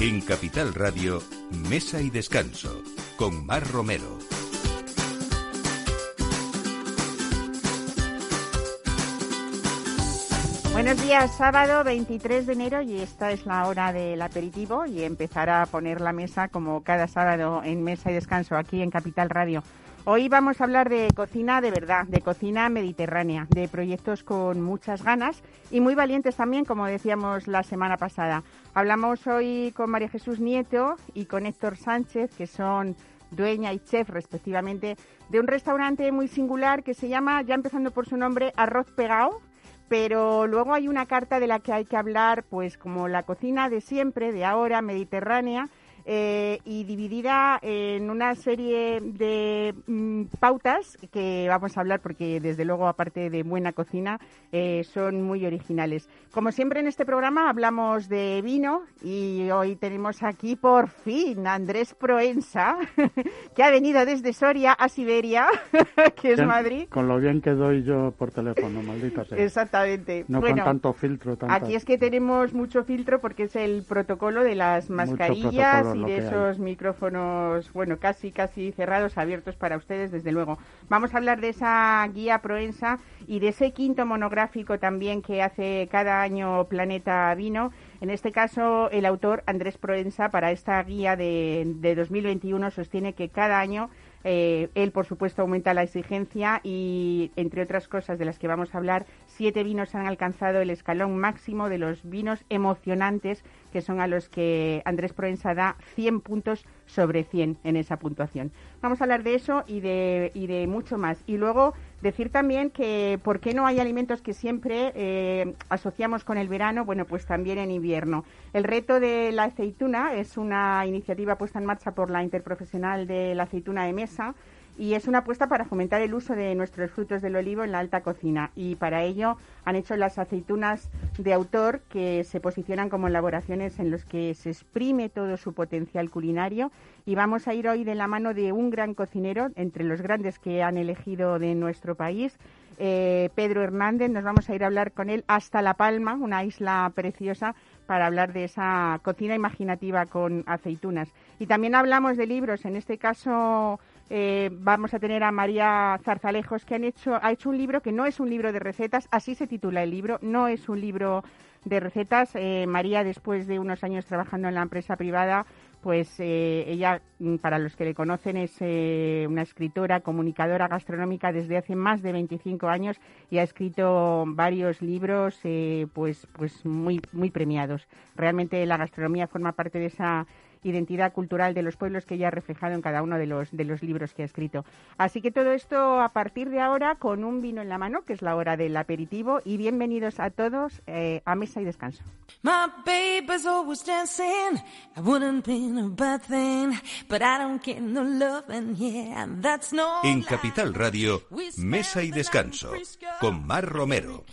En Capital Radio, Mesa y Descanso, con Mar Romero. Buenos días, sábado 23 de enero y esta es la hora del aperitivo y empezar a poner la mesa como cada sábado en Mesa y Descanso aquí en Capital Radio. Hoy vamos a hablar de cocina de verdad, de cocina mediterránea, de proyectos con muchas ganas y muy valientes también, como decíamos la semana pasada. Hablamos hoy con María Jesús Nieto y con Héctor Sánchez, que son dueña y chef respectivamente de un restaurante muy singular que se llama, ya empezando por su nombre, Arroz Pegao, pero luego hay una carta de la que hay que hablar, pues como la cocina de siempre, de ahora, mediterránea, eh, y dividida en una serie de mm, pautas que vamos a hablar porque desde luego aparte de buena cocina eh, son muy originales. Como siempre en este programa hablamos de vino y hoy tenemos aquí por fin a Andrés Proensa que ha venido desde Soria a Siberia, que es Madrid. Con lo bien que doy yo por teléfono, maldita sea. Exactamente. No con tanto filtro. Aquí es que tenemos mucho filtro porque es el protocolo de las mascarillas y de esos micrófonos, bueno, casi, casi cerrados, abiertos para ustedes, desde luego. Vamos a hablar de esa guía Proensa y de ese quinto monográfico también que hace cada año Planeta Vino. En este caso, el autor Andrés Proensa, para esta guía de, de 2021, sostiene que cada año eh, él, por supuesto, aumenta la exigencia y, entre otras cosas de las que vamos a hablar, siete vinos han alcanzado el escalón máximo de los vinos emocionantes, que son a los que Andrés Proensa da 100 puntos sobre 100 en esa puntuación. Vamos a hablar de eso y de, y de mucho más. Y luego decir también que por qué no hay alimentos que siempre eh, asociamos con el verano, bueno, pues también en invierno. El reto de la aceituna es una iniciativa puesta en marcha por la Interprofesional de la Aceituna de Mesa y es una apuesta para fomentar el uso de nuestros frutos del olivo en la alta cocina y para ello han hecho las aceitunas de autor que se posicionan como elaboraciones en los que se exprime todo su potencial culinario y vamos a ir hoy de la mano de un gran cocinero entre los grandes que han elegido de nuestro país eh, Pedro Hernández. Nos vamos a ir a hablar con él hasta La Palma, una isla preciosa, para hablar de esa cocina imaginativa con aceitunas. Y también hablamos de libros, en este caso eh, vamos a tener a María Zarzalejos, que han hecho, ha hecho un libro que no es un libro de recetas, así se titula el libro, no es un libro de recetas. Eh, María, después de unos años trabajando en la empresa privada, pues eh, ella, mm, para los que le conocen, es una escritora, comunicadora gastronómica desde hace más de 25 años y ha escrito varios libros, pues, pues muy, muy premiados. Realmente la gastronomía forma parte de esa identidad cultural de los pueblos que ella ha reflejado en cada uno de los, de los libros que ha escrito. Así que todo esto a partir de ahora con un vino en la mano, que es la hora del aperitivo, y bienvenidos a todos eh, a Mesa y Descanso. En Capital Radio, Mesa y Descanso, con Mar Romero.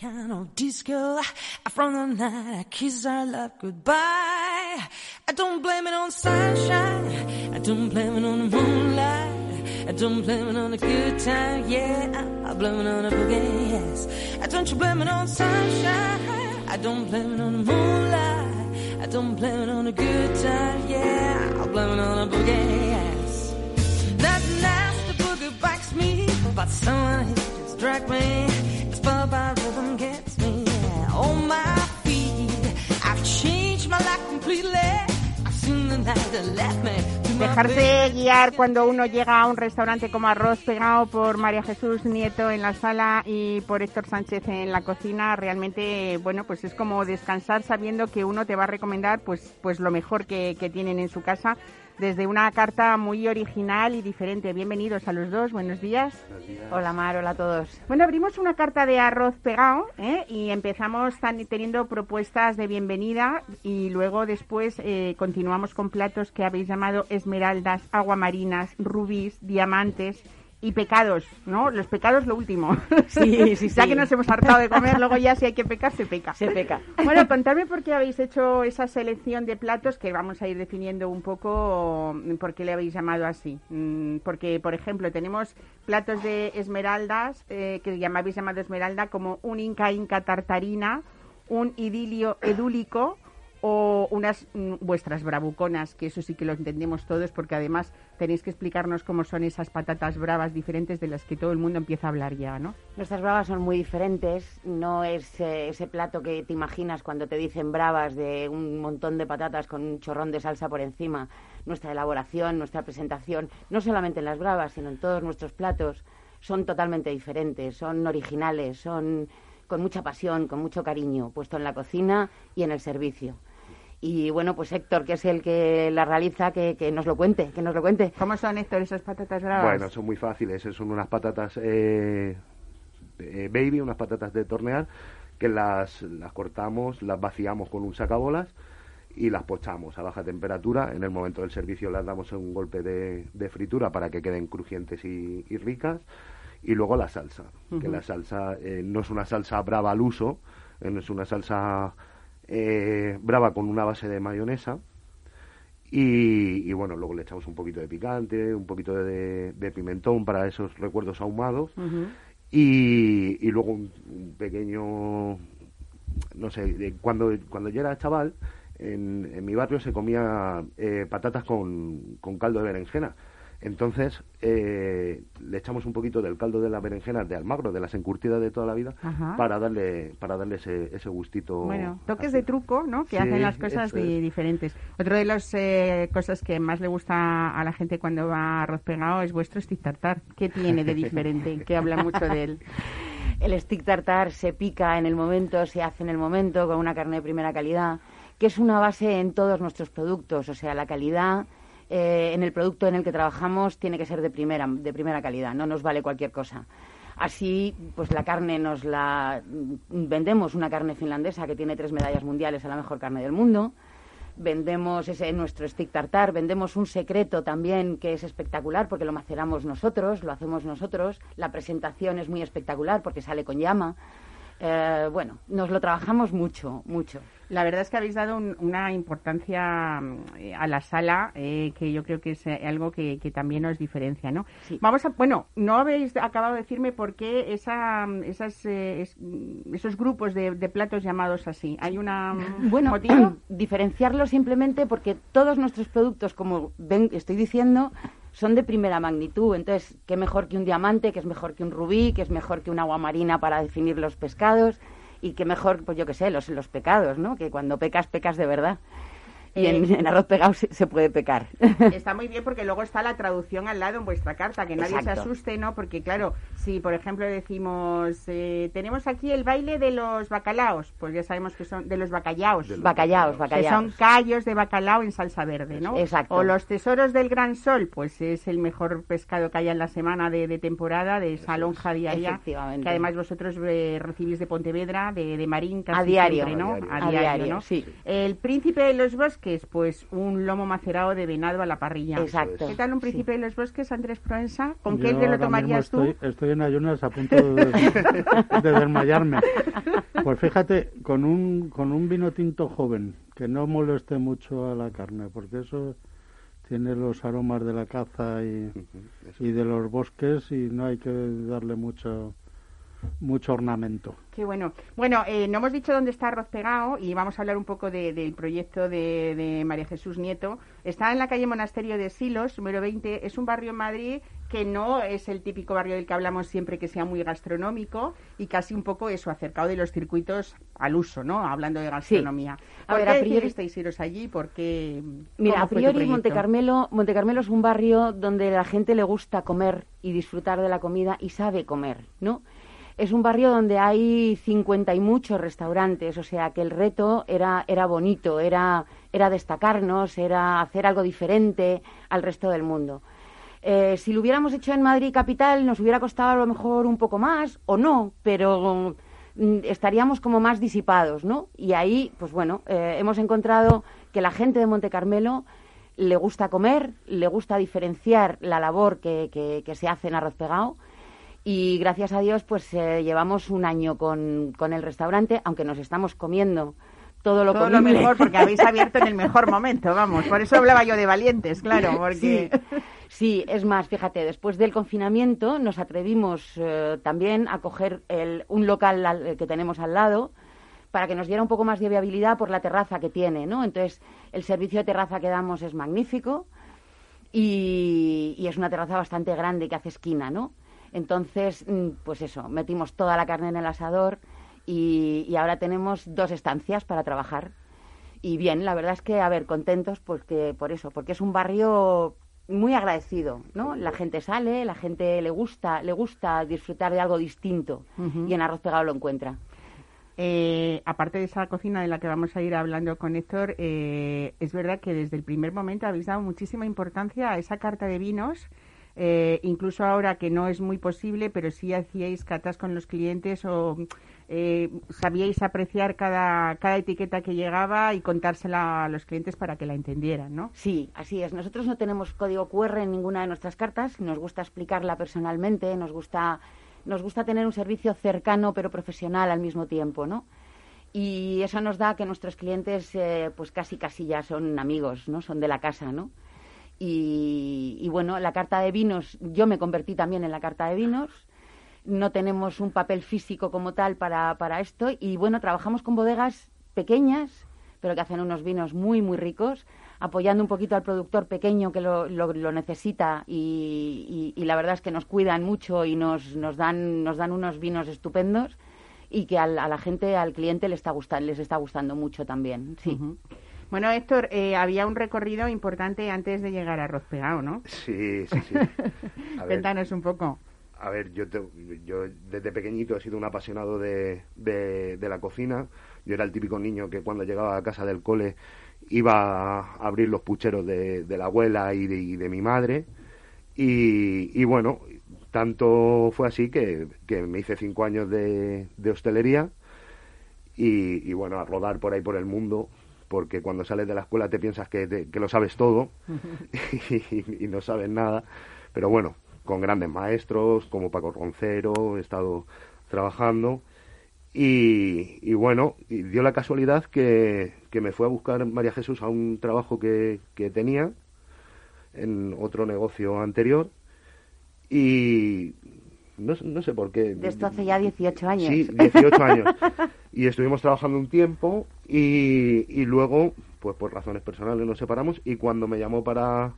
Sunshine. I don't blame it on the moonlight. I don't blame it on the good time. Yeah, I blame it on the boogie. Yes. I don't you blame it on sunshine. I don't blame it on the moonlight. I don't blame it on the good time. Yeah, I blame it on the boogie. Yes. That nasty boogie bites me, but someone just drag me. It's far by rhythm gets me. Yeah. On my feet, I've changed my life completely. Dejarse guiar cuando uno llega a un restaurante como Arroz pegado por María Jesús Nieto en la sala y por Héctor Sánchez en la cocina, realmente, bueno, pues es como descansar sabiendo que uno te va a recomendar pues, pues lo mejor que, que tienen en su casa desde una carta muy original y diferente. Bienvenidos a los dos, buenos días. Hola Mar, hola a todos. Bueno, abrimos una carta de arroz pegado ¿eh? y empezamos teniendo propuestas de bienvenida y luego después eh, continuamos con platos que habéis llamado esmeraldas, aguamarinas, rubíes, diamantes y pecados, ¿no? Los pecados lo último. Sí, sí, Ya que nos hemos hartado de comer, luego ya si hay que pecar, se peca. Se peca. Bueno, contadme por qué habéis hecho esa selección de platos que vamos a ir definiendo un poco por qué le habéis llamado así. Mm, porque, por ejemplo, tenemos platos de esmeraldas, eh, que habéis llamado esmeralda, como un inca inca tartarina, un idilio edúlico, o unas mm, vuestras bravuconas, que eso sí que lo entendemos todos, porque además tenéis que explicarnos cómo son esas patatas bravas diferentes de las que todo el mundo empieza a hablar ya, ¿no? Nuestras bravas son muy diferentes, no es eh, ese plato que te imaginas cuando te dicen bravas de un montón de patatas con un chorrón de salsa por encima. Nuestra elaboración, nuestra presentación, no solamente en las bravas, sino en todos nuestros platos, son totalmente diferentes, son originales, son con mucha pasión, con mucho cariño, puesto en la cocina y en el servicio. Y bueno, pues Héctor, que es el que la realiza, que, nos lo cuente, que nos lo cuente. ¿Cómo son, Héctor, esas patatas bravas? Bueno, son muy fáciles, son unas patatas eh, baby, unas patatas de tornear, que las, las cortamos, las vaciamos con un sacabolas y las pochamos a baja temperatura. En el momento del servicio las damos un golpe de, fritura para que queden crujientes y ricas y luego la salsa, que la salsa eh, no es una salsa brava al uso, eh, no es una salsa eh, brava con una base de mayonesa. Y, bueno, luego le echamos un poquito de picante, un poquito de, pimentón para esos recuerdos ahumados. y, y, luego un, pequeño, no sé, cuando, cuando yo era chaval, en, en mi barrio se comía patatas con, con caldo de berenjena entonces, eh, le echamos un poquito del caldo de la berenjena de Almagro, de las encurtidas de toda la vida, para darle para darle ese, ese gustito. Bueno, toques de truco, ¿no? Que hacen las cosas diferentes. Otra de las eh, cosas que más le gusta a la gente cuando va a arroz pegado es vuestro stick tartar. ¿Qué tiene de diferente? que habla mucho de él. El stick tartar se pica en el momento, se hace en el momento con una carne de primera calidad, que es una base en todos nuestros productos, o sea, la calidad eh, en el producto en el que trabajamos tiene que ser de primera, de primera calidad, no nos vale cualquier cosa. Así, pues la carne nos la vendemos una carne finlandesa que tiene tres medallas mundiales a la mejor carne del mundo. Vendemos ese nuestro stick tartar, vendemos un secreto también que es espectacular porque lo maceramos nosotros, lo hacemos nosotros. La presentación es muy espectacular porque sale con llama. Eh, bueno, nos lo trabajamos mucho, mucho. La verdad es que habéis dado una importancia mm, a la sala eh, que yo creo que es eh, algo que, también nos diferencia, ¿no? Vamos a, bueno, no habéis acabado de decirme por qué esa, mm, esas, mm, esos grupos de, platos llamados así. Hay una bueno diferenciarlo simplemente porque todos nuestros productos, como ven, estoy diciendo, son de primera magnitud. Entonces, qué mejor que un diamante, que es mejor que un rubí, que es mejor que un agua marina para definir los pescados y qué mejor, pues yo qué sé, los, los pecados, ¿no? Que cuando pecas, pecas de verdad y en, arroz pegado se, puede pecar. Está muy bien porque luego está la traducción al lado en vuestra carta, que nadie se asuste, ¿no? Porque claro, si por ejemplo decimos, eh, tenemos aquí el baile de los bacalaos, pues ya sabemos que son de los bacallaos. bacallaos, bacallaos. Que son callos de bacalao en salsa verde, ¿no? Exacto. O los tesoros del gran sol, pues es el mejor pescado que haya en la semana de, temporada, de esa lonja diaria. Que además vosotros eh, recibís de Pontevedra, de, de Marín, casi a diario, ¿no? A diario, ¿no? Sí. El príncipe de los bosques es pues un lomo macerado de venado a la parrilla. Exacto. ¿Qué tal un principio de los bosques, Andrés Proenza? ¿Con qué te lo tomarías tú? Estoy en ayunas a punto de, de, desmayarme. Pues fíjate, con un, con un vino tinto joven, que no moleste mucho a la carne, porque eso tiene los aromas de la caza y, y de los bosques y no hay que darle mucho mucho ornamento. Qué bueno. Bueno, eh, no hemos dicho dónde está Arroz Pegado y vamos a hablar un poco del proyecto de, María Jesús Nieto. Está en la calle Monasterio de Silos, número 20. Es un barrio en Madrid que no es el típico barrio del que hablamos siempre que sea muy gastronómico y casi un poco eso, acercado de los circuitos al uso, ¿no? Hablando de gastronomía. A ver, a priori estáis iros allí? porque Mira, a priori Monte Carmelo, Monte Carmelo es un barrio donde la gente le gusta comer y disfrutar de la comida y sabe comer, ¿no? Es un barrio donde hay 50 y muchos restaurantes, o sea que el reto era, bonito, era, destacarnos, era hacer algo diferente al resto del mundo. Eh, si lo hubiéramos hecho en Madrid capital nos hubiera costado a lo mejor un poco más o no, pero mm, estaríamos como más disipados, ¿no? Y ahí, pues bueno, eh, hemos encontrado que la gente de Monte Carmelo le gusta comer, le gusta diferenciar la labor que, que, que se hace en arroz pegado y gracias a Dios, pues eh, llevamos un año con, con, el restaurante, aunque nos estamos comiendo todo lo, todo lo mejor, porque habéis abierto en el mejor momento, vamos. Por eso hablaba yo de valientes, claro, porque... Sí. es más, fíjate, después del confinamiento nos atrevimos eh, también a coger el, un local que tenemos al lado, para que nos diera un poco más de viabilidad por la terraza que tiene, ¿no? Entonces, el servicio de terraza que damos es magnífico y, es una terraza bastante grande que hace esquina, ¿no? Entonces, mm, pues eso, metimos toda la carne en el asador y, ahora tenemos dos estancias para trabajar. Y bien, la verdad es que, a ver, contentos porque, por eso, porque es un barrio muy agradecido, ¿no? La gente sale, la gente le gusta, le gusta disfrutar de algo distinto y en arroz pegado lo encuentra. Eh, aparte de esa cocina de la que vamos a ir hablando con Héctor, eh, es verdad que desde el primer momento habéis dado muchísima importancia a esa carta de vinos. Eh, incluso ahora que no es muy posible, pero sí hacíais catas con los clientes o sabíais apreciar cada, cada etiqueta que llegaba y contársela a los clientes para que la entendieran, ¿no? Sí, así es. Nosotros no tenemos código QR en ninguna de nuestras cartas, nos gusta explicarla personalmente, nos gusta nos gusta tener un servicio cercano pero profesional al mismo tiempo, ¿no? Y eso nos da que nuestros clientes, eh, pues casi casi ya son amigos, ¿no? Son de la casa, ¿no? Y, bueno, la carta de vinos, yo me convertí también en la carta de vinos. No tenemos un papel físico como tal para, para esto. Y bueno, trabajamos con bodegas pequeñas, pero que hacen unos vinos muy, muy ricos apoyando un poquito al productor pequeño que lo, lo, necesita y, la verdad es que nos cuidan mucho y nos, nos, dan, nos dan unos vinos estupendos y que a la gente, al cliente le está les está gustando mucho también, sí. Bueno, Héctor, eh, había un recorrido importante antes de llegar a Arroz Pegado, ¿no? Sí, sí, sí. Cuéntanos un poco. A ver, yo, yo desde pequeñito he sido un apasionado de, de, de, la cocina. Yo era el típico niño que cuando llegaba a casa del cole iba a abrir los pucheros de, la abuela y de, mi madre. Y, bueno, tanto fue así que, me hice cinco años de, hostelería y, bueno, a rodar por ahí por el mundo, porque cuando sales de la escuela te piensas que, lo sabes todo y, y, no sabes nada. Pero bueno, con grandes maestros como Paco Roncero he estado trabajando y, bueno, dio la casualidad que, me fue a buscar María Jesús a un trabajo que, tenía en otro negocio anterior y no, no, sé por qué. De esto hace ya 18 años. Sí, 18 años. y estuvimos trabajando un tiempo y, y luego, pues por razones personales nos separamos y cuando me llamó para,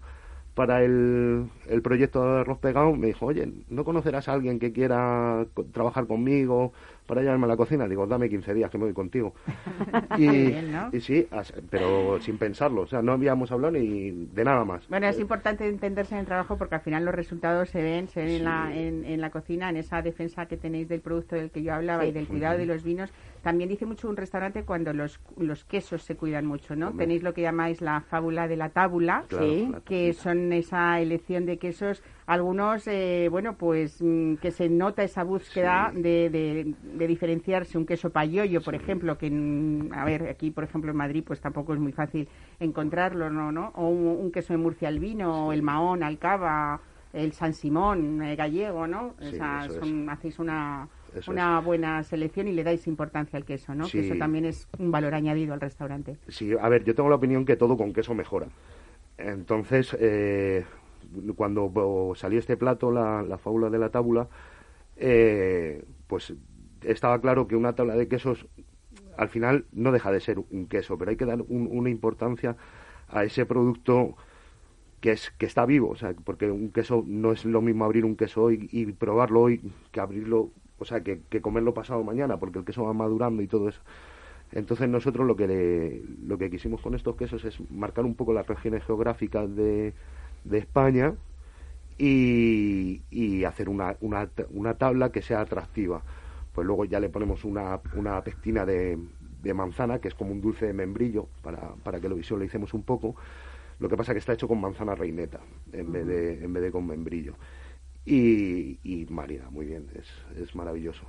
para el, el proyecto de arroz pegado me dijo, oye, ¿no conocerás a alguien que quiera trabajar conmigo para llevarme a la cocina. Digo, dame 15 días que me voy contigo. y, y sí, pero sin pensarlo. O sea, no habíamos hablado ni de nada más. Bueno, es importante entenderse en el trabajo porque al final los resultados se ven, se ven en, la, en, la cocina, en esa defensa que tenéis del producto del que yo hablaba y del cuidado de los vinos. También dice mucho un restaurante cuando los, los quesos se cuidan mucho, ¿no? Tenéis lo que llamáis la fábula de la tábula, que son esa elección de quesos algunos, eh, bueno, pues mm, que se nota esa búsqueda de, de, diferenciarse. Un queso payoyo, por ejemplo, que, a ver, aquí, por ejemplo, en Madrid, pues tampoco es muy fácil encontrarlo, ¿no? ¿no? O un, queso de Murcia albino, o el Mahón, Alcaba, el San Simón eh, gallego, ¿no? o sea, hacéis una, una buena selección y le dais importancia al queso, ¿no? Que eso también es un valor añadido al restaurante. Sí, a ver, yo tengo la opinión que todo con queso mejora. Entonces, eh, cuando salió este plato, la, la fábula de la tábula, eh, pues estaba claro que una tabla de quesos al final no deja de ser un queso, pero hay que dar una importancia a ese producto que es que está vivo, o sea, porque un queso no es lo mismo abrir un queso hoy y probarlo hoy que abrirlo, o sea, que, comerlo pasado mañana, porque el queso va madurando y todo eso. Entonces nosotros lo que lo que quisimos con estos quesos es marcar un poco las regiones geográficas de, de España y, y hacer una, una, una, tabla que sea atractiva. Pues luego ya le ponemos una, una pectina de, de manzana, que es como un dulce de membrillo, para, para que lo visualicemos un poco. Lo que pasa es que está hecho con manzana reineta en, vez, de, en vez de con membrillo. Y, y marina, muy bien, es, es maravilloso.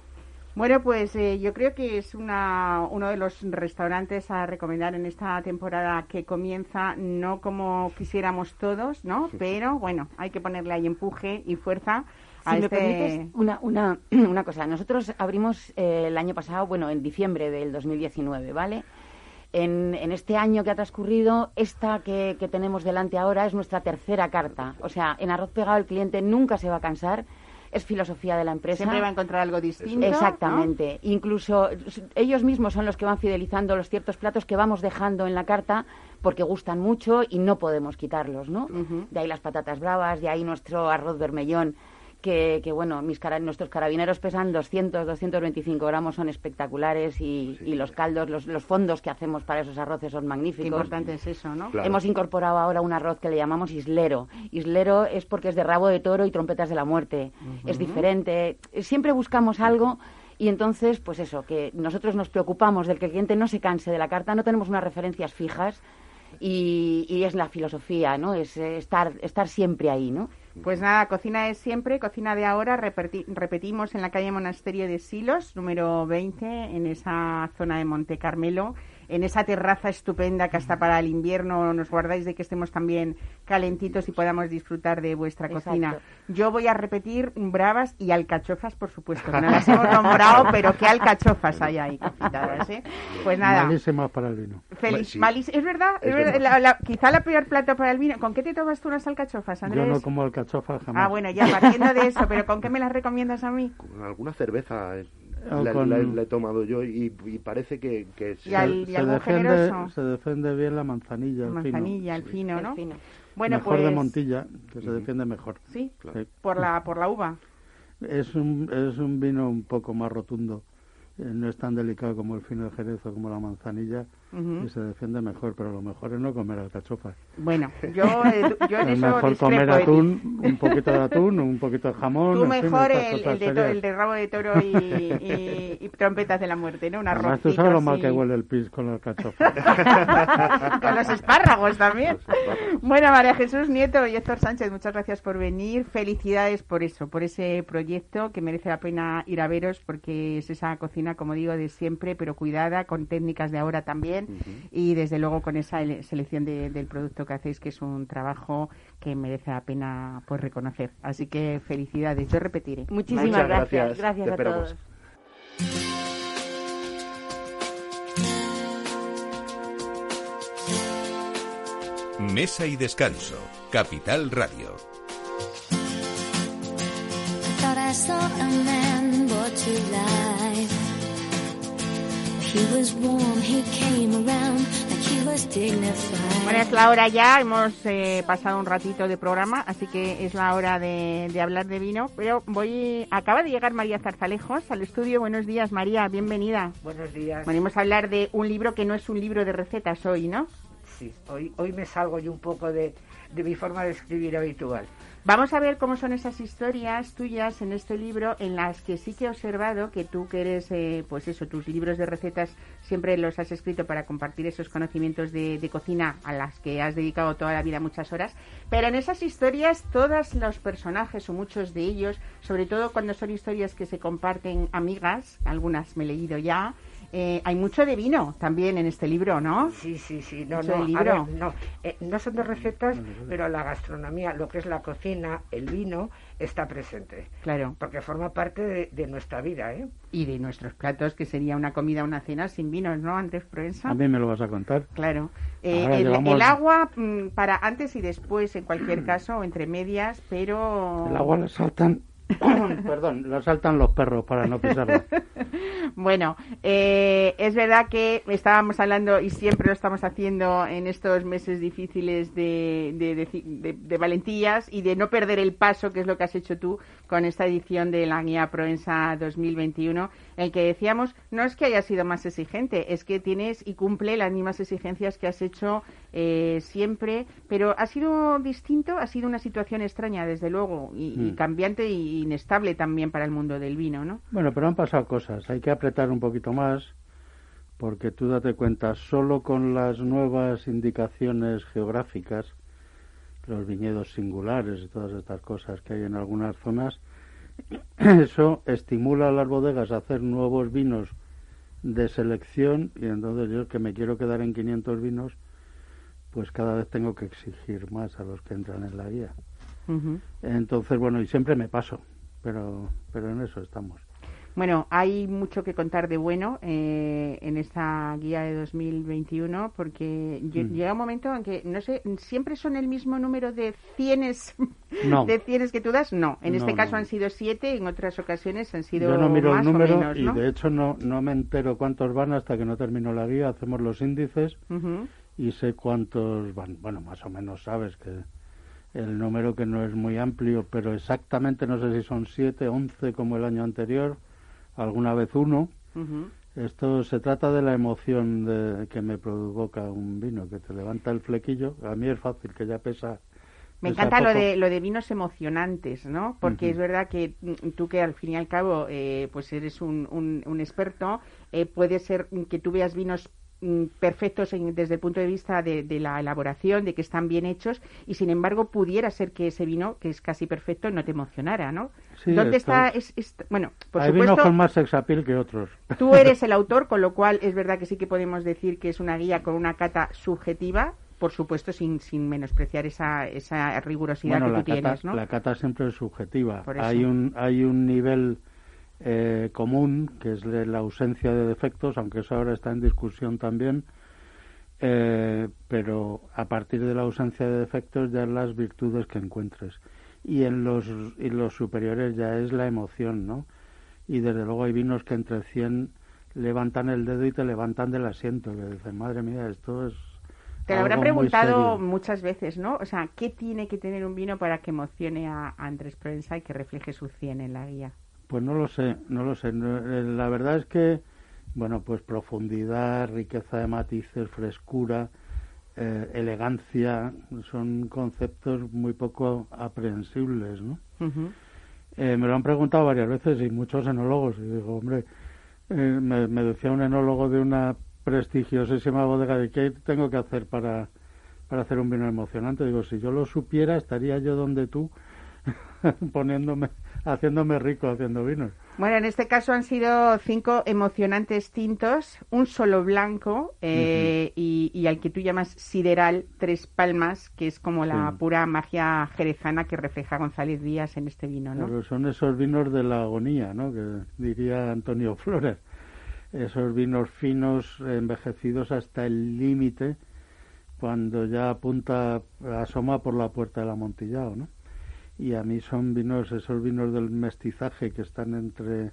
Bueno, pues eh, yo creo que es una, uno de los restaurantes a recomendar en esta temporada que comienza, no como quisiéramos todos, ¿no? Pero bueno, hay que ponerle ahí empuje y fuerza. A si me este permites una, una, una cosa, nosotros abrimos eh, el año pasado, bueno, en diciembre del 2019, ¿vale? En, en, este año que ha transcurrido, esta que, que, tenemos delante ahora es nuestra tercera carta. O sea, en arroz pegado el cliente nunca se va a cansar es filosofía de la empresa. Siempre va a encontrar algo distinto. Exactamente. Incluso ellos mismos son los que van fidelizando los ciertos platos que vamos dejando en la carta porque gustan mucho y no podemos quitarlos, ¿no? De ahí las patatas bravas, de ahí nuestro arroz vermellón que, bueno, mis nuestros carabineros pesan 200, 225 gramos, son espectaculares y, los caldos, los, los, fondos que hacemos para esos arroces son magníficos. Qué importante es eso, ¿no? Hemos incorporado ahora un arroz que le llamamos islero. Islero es porque es de rabo de toro y trompetas de la muerte. Es diferente. Siempre buscamos algo y entonces, pues eso, que nosotros nos preocupamos del que el cliente no se canse de la carta, no tenemos unas referencias fijas y, y es la filosofía, ¿no? Es estar, estar siempre ahí, ¿no? Pues nada, cocina de siempre, cocina de ahora. repetimos en la calle Monasterio de Silos, número 20, en esa zona de Monte Carmelo en esa terraza estupenda que hasta para el invierno nos guardáis de que estemos también calentitos y podamos disfrutar de vuestra cocina. Yo voy a repetir bravas y alcachofas, por supuesto, no las hemos nombrado, pero qué alcachofas hay ahí confitadas, ¿eh? Pues nada. Malísimas para el vino. Feliz, es verdad, es verdad quizá la peor plato para el vino. ¿Con qué te tomas tú unas alcachofas, Andrés? Yo no como alcachofas jamás. Ah, bueno, ya partiendo de eso, pero ¿con qué me las recomiendas a mí? Con alguna cerveza. Eh. La, he tomado yo y, parece que, que se, defiende, se defiende bien la manzanilla, el manzanilla, el fino, ¿no? Bueno, mejor de pues Montilla, que se defiende mejor. ¿Sí? Por, la, por la uva. Es un, es un vino un poco más rotundo. Eh, no es tan delicado como el fino de Jerez o como la manzanilla, y se defiende mejor, pero lo mejor es no comer alcachofas. Bueno, yo, eh, yo en es mejor comer atún, un poquito de atún, un poquito de jamón. Tú mejor el, el, de rabo de toro y, y, trompetas de la muerte, ¿no? Un Además, tú sabes lo mal que huele el pis con la alcachofa. con los espárragos también. Bueno, María Jesús Nieto y Héctor Sánchez, muchas gracias por venir. Felicidades por eso, por ese proyecto que merece la pena ir a veros porque es esa cocina, como digo, de siempre, pero cuidada, con técnicas de ahora también y desde luego con esa selección del producto que hacéis, que es un trabajo que merece la pena pues reconocer. Así que felicidades, yo repetiré. Muchísimas gracias. Gracias, a todos. Mesa y descanso, Capital Radio. Bueno, es la hora ya, hemos eh, pasado un ratito de programa, así que es la hora de, hablar de vino. Pero voy, acaba de llegar María Zarzalejos al estudio. Buenos días, María, bienvenida. Buenos días. Venimos a hablar de un libro que no es un libro de recetas hoy, ¿no? Sí, hoy, hoy me salgo yo un poco de, de mi forma de escribir habitual. Vamos a ver cómo son esas historias tuyas en este libro en las que sí que he observado que tú que eres, eh, pues eso, tus libros de recetas siempre los has escrito para compartir esos conocimientos de, de, cocina a las que has dedicado toda la vida muchas horas, pero en esas historias todos los personajes o muchos de ellos, sobre todo cuando son historias que se comparten amigas, algunas me he leído ya, eh, hay mucho de vino también en este libro, ¿no? Sí, sí, sí. No, no, libro. no, eh, no son de recetas, pero la gastronomía, lo que es la cocina, el vino, está presente. Claro. Porque forma parte de, nuestra vida, ¿eh? Y de nuestros platos, que sería una comida, una cena sin vinos, ¿no, Andrés Proenza? A mí me lo vas a contar. Claro. Eh, el, agua mm, para antes y después, en cualquier caso, entre medias, pero... El agua la saltan Perdón, lo saltan los perros para no pisarlo. bueno, eh, es verdad que estábamos hablando y siempre lo estamos haciendo en estos meses difíciles de, de, de, valentías y de no perder el paso, que es lo que has hecho tú con esta edición de la Guía Proensa 2021 el que decíamos no es que haya sido más exigente, es que tienes y cumple las mismas exigencias que has hecho eh, siempre, pero ha sido distinto, ha sido una situación extraña, desde luego, y, mm. cambiante e inestable también para el mundo del vino, ¿no? Bueno, pero han pasado cosas, hay que apretar un poquito más, porque tú date cuenta, solo con las nuevas indicaciones geográficas, los viñedos singulares y todas estas cosas que hay en algunas zonas, eso estimula a las bodegas a hacer nuevos vinos de selección y entonces yo que me quiero quedar en 500 vinos, pues cada vez tengo que exigir más a los que entran en la guía. Entonces, bueno, y siempre me paso, pero, pero en eso estamos. Bueno, hay mucho que contar de bueno eh, en esta guía de 2021 porque mm. llega un momento en que, no sé, ¿siempre son el mismo número de cienes, de cienes que tú das? No, en este caso han sido siete, en otras ocasiones han sido Yo no miro el número y de hecho no, no me entero cuántos van hasta que no termino la guía, hacemos los índices y sé cuántos van. Bueno, más o menos sabes que el número que no es muy amplio, pero exactamente no sé si son siete, once como el año anterior alguna vez uno. Esto se trata de la emoción de, que me provoca un vino, que te levanta el flequillo. A mí es fácil, que ya pesa. Me encanta lo de, lo de vinos emocionantes, ¿no? Porque es verdad que mm, tú que al fin y al cabo eh, pues eres un, un, experto, eh, puede ser que tú veas vinos Mm, perfectos desde el punto de vista de, la elaboración, de que están bien hechos, y sin embargo pudiera ser que ese vino, que es casi perfecto, no te emocionara, ¿no? ¿Dónde está? Es, bueno, por Hay supuesto. vinos con más sexapil que otros. Tú eres el autor, con lo cual es verdad que sí que podemos decir que es una guía con una cata subjetiva, por supuesto, sin, sin menospreciar esa, esa rigurosidad que tú tienes, ¿no? La cata siempre es subjetiva. Hay un, hay un nivel eh, común, que es la ausencia de defectos, aunque eso ahora está en discusión también, eh, pero a partir de la ausencia de defectos ya las virtudes que encuentres. Y en los, y los superiores ya es la emoción, ¿no? Y desde luego hay vinos que entre 100 levantan el dedo y te levantan del asiento, que dicen, madre mía, esto es te lo habrán preguntado muchas veces, ¿no? O sea, ¿qué tiene que tener un vino para que emocione a Andrés Provenza y que refleje su 100 en la guía? Pues no lo sé, no lo sé. Eh, la verdad es que, bueno, pues profundidad, riqueza de matices, frescura, eh, elegancia, son conceptos muy poco aprehensibles, ¿no? Eh, me lo han preguntado varias veces y muchos enólogos. Y digo, hombre, me, me, decía un enólogo de una prestigiosísima bodega de qué tengo que hacer para, para hacer un vino emocionante. Digo, si yo lo supiera, estaría yo donde tú poniéndome haciéndome rico haciendo vinos. Bueno, en este caso han sido cinco emocionantes tintos, un solo blanco eh, y, al que tú llamas sideral, tres palmas, que es como la pura magia jerezana que refleja González Díaz en este vino, ¿no? Pero son esos vinos de la agonía, ¿no? Que diría Antonio Flores. Esos vinos finos, envejecidos hasta el límite, cuando ya apunta, asoma por la puerta del amontillado, ¿no? Y a mí son vinos, esos vinos del mestizaje que están entre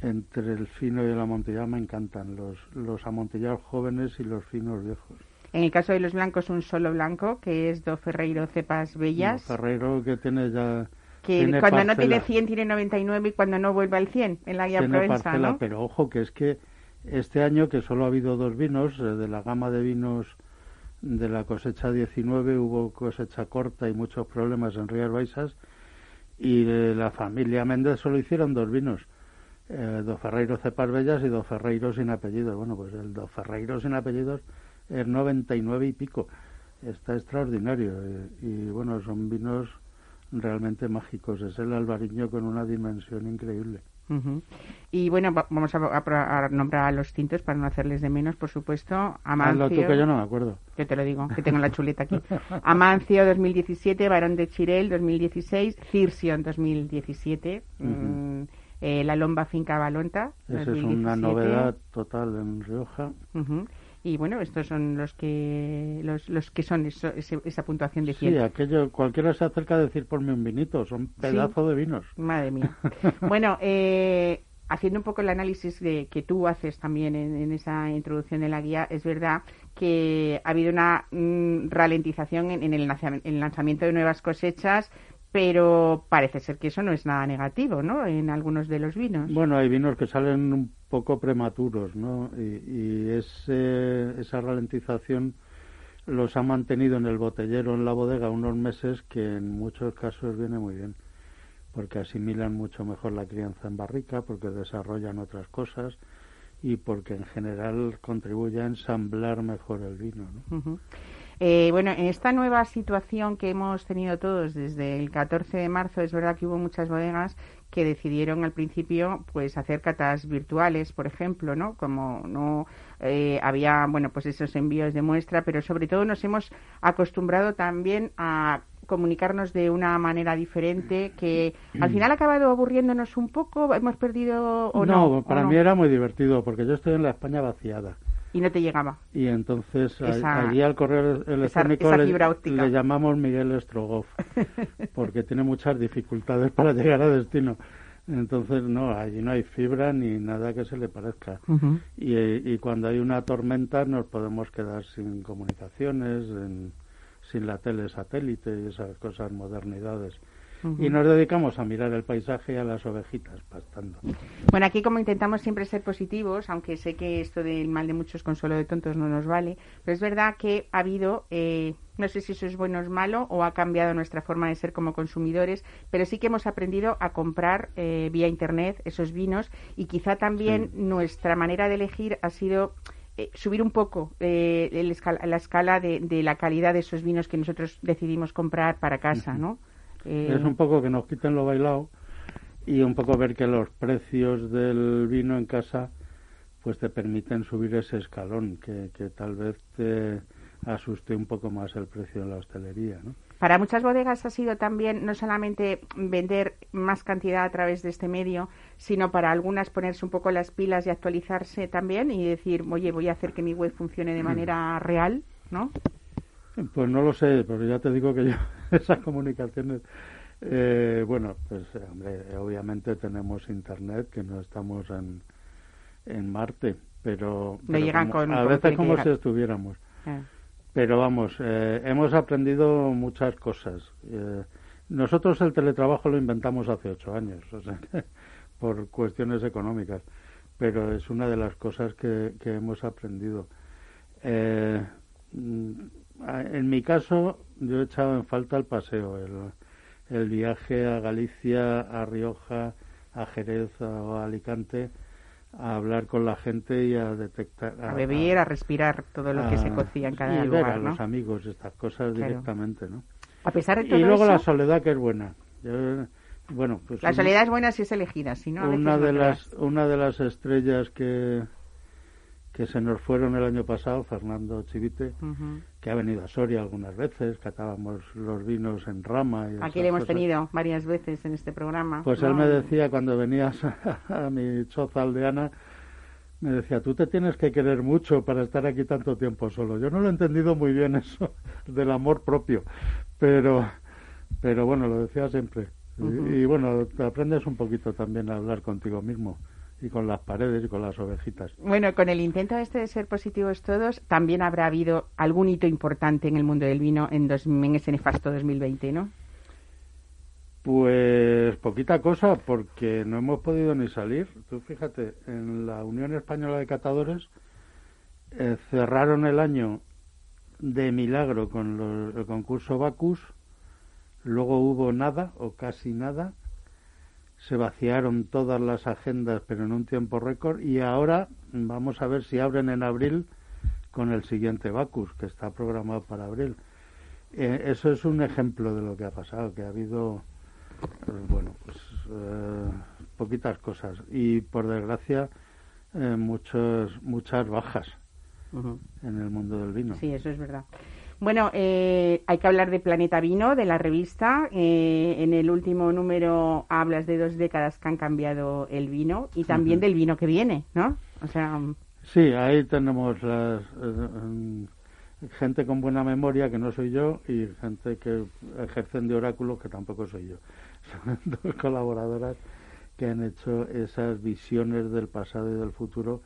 entre el fino y el amontillado me encantan, los, los amontillados jóvenes y los finos viejos. En el caso de los blancos, un solo blanco, que es Do Ferreiro Cepas Bellas. Do Ferreiro que tiene ya... Que cuando no tiene 100 tiene 99 y cuando no vuelve al 100 en la guía tiene parcela, Pero ojo, que es que este año que solo ha habido dos vinos, eh, de la gama de vinos de la cosecha 19 hubo cosecha corta y muchos problemas en Rías Baixas y la familia Méndez solo hicieron dos vinos, eh, dos Ferreiros cepas bellas y dos Ferreiros sin apellidos. Bueno, pues el dos Ferreiros sin apellidos es 99 y pico. Está extraordinario eh, y bueno, son vinos realmente mágicos. Es el albariño con una dimensión increíble. Y bueno, vamos a, nombrar a los tintos para no hacerles de menos, por supuesto. Amancio. tú que yo no me acuerdo. Yo te lo digo, que tengo la chuleta aquí. Amancio 2017, Barón de Chirel 2016, Cirsion 2017, mm, eh, La Lomba Finca Balonta. Esa es una novedad total en Rioja y bueno estos son los que los, los que son esa puntuación de 100 sí aquello cualquiera se acerca a decir por mí un vinito son pedazo de vinos. Madre mía. Bueno eh, haciendo un poco el análisis de, que tú haces también en, esa introducción de la guía es verdad que ha habido una mm, ralentización en, el, en el lanzamiento de nuevas cosechas pero parece ser que eso no es nada negativo, ¿no? En algunos de los vinos. Bueno, hay vinos que salen un poco prematuros, ¿no? Y, esa ralentización los ha mantenido en el botellero, en la bodega, unos meses que en muchos casos viene muy bien, porque asimilan mucho mejor la crianza en barrica, porque desarrollan otras cosas y porque en general contribuye a ensamblar mejor el vino, ¿no? Eh, bueno, en esta nueva situación que hemos tenido todos desde el 14 de marzo, es verdad que hubo muchas bodegas que decidieron al principio pues hacer catas virtuales, por ejemplo, ¿no? Como no eh, había, bueno, pues esos envíos de muestra, pero sobre todo nos hemos acostumbrado también a comunicarnos de una manera diferente, que al final ha acabado aburriéndonos un poco, hemos perdido o no. No, para mí era muy divertido, porque yo estoy en la España vaciada. Y no te llegaba. Y entonces allí al correo electrónico le, llamamos Miguel Strogoff, porque tiene muchas dificultades para llegar a destino. Entonces, no, allí no hay fibra ni nada que se le parezca. y, y, cuando hay una tormenta nos podemos quedar sin comunicaciones, sin la tele satélite y esas cosas, modernidades y nos dedicamos a mirar el paisaje y a las ovejitas pastando. Bueno, aquí como intentamos siempre ser positivos, aunque sé que esto del mal de muchos consuelo de tontos no nos vale, pero es verdad que ha habido, eh, no sé si eso es bueno o es malo o ha cambiado nuestra forma de ser como consumidores, pero sí que hemos aprendido a comprar eh, vía Internet esos vinos y quizá también nuestra manera de elegir ha sido... Eh, subir un poco la escala de, de, la calidad de esos vinos que nosotros decidimos comprar para casa, ¿no? Es un poco que nos quiten lo bailado y un poco ver que los precios del vino en casa pues te permiten subir ese escalón, que, que tal vez te asuste un poco más el precio de la hostelería. ¿no? Para muchas bodegas ha sido también no solamente vender más cantidad a través de este medio, sino para algunas ponerse un poco las pilas y actualizarse también y decir, oye, voy a hacer que mi web funcione de manera real, ¿no? Pues no lo sé, pero ya te digo que yo esas comunicaciones, eh, bueno, pues hombre, obviamente tenemos internet, que no estamos en, en Marte, pero, a veces como si estuviéramos. Ah. Pero vamos, eh, hemos aprendido muchas cosas. Eh, nosotros el teletrabajo lo inventamos hace ocho años, o sea, por cuestiones económicas, pero es una de las cosas que, que hemos aprendido. Eh, Ah, en mi caso, yo he echado en falta el paseo, el, viaje a Galicia, a Rioja, a Jerez o a Alicante, a hablar con la gente y a detectar. A, beber, a, respirar todo lo que se cocía en cada y lugar. Ver a los amigos, estas cosas directamente, ¿no? A pesar de todo Y luego la soledad, que es buena. bueno, pues la soledad es buena si es elegida, si no. una, de las, una de las estrellas que que se nos fueron el año pasado, Fernando Chivite, que ha venido a Soria algunas veces, catábamos los vinos en rama. Y Aquí le hemos tenido varias veces en este programa. Pues él me decía cuando venías a, mi choza aldeana, me decía, tú te tienes que querer mucho para estar aquí tanto tiempo solo. Yo no lo he entendido muy bien eso del amor propio, pero, pero bueno, lo decía siempre. y, y bueno, te aprendes un poquito también a hablar contigo mismo y con las paredes y con las ovejitas. Bueno, con el intento este de ser positivos todos, también habrá habido algún hito importante en el mundo del vino en, dos, en ese nefasto 2020, ¿no? Pues poquita cosa, porque no hemos podido ni salir. Tú fíjate, en la Unión Española de Catadores eh, cerraron el año de milagro con el concurso Bacus, luego hubo nada o casi nada, se vaciaron todas las agendas, pero en un tiempo récord, y ahora vamos a ver si abren en abril con el siguiente Bacus, que está programado para abril. Eh, eso es un ejemplo de lo que ha pasado, que ha habido, eh, bueno, pues eh, poquitas cosas y por desgracia muchos, muchas bajas en el mundo del vino. Sí, eso es verdad. Bueno, eh, hay que hablar de Planeta Vino, de la revista. Eh, en el último número hablas de dos décadas que han cambiado el vino y también del vino que viene, ¿no? O sea. Sí, ahí tenemos las, eh, gente con buena memoria, que no soy yo, y gente que ejercen de oráculos, que tampoco soy yo. Son dos colaboradoras que han hecho esas visiones del pasado y del futuro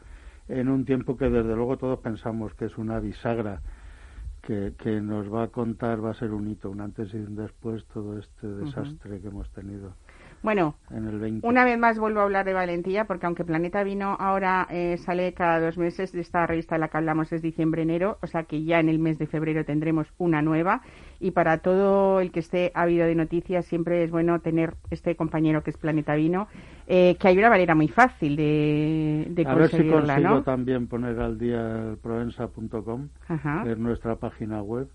en un tiempo que desde luego todos pensamos que es una bisagra que, nos va a contar, va a ser un hito, un antes y un después, todo este desastre que hemos tenido. Bueno, una vez más vuelvo a hablar de valentía, porque aunque Planeta Vino ahora eh, sale cada dos meses, de esta revista de la que hablamos es diciembre-enero, o sea que ya en el mes de febrero tendremos una nueva. Y para todo el que esté habido de noticias, siempre es bueno tener este compañero que es Planeta Vino, eh, que hay una manera muy fácil de, de a ver si consigo también poner al día el provenza.com, es nuestra página web,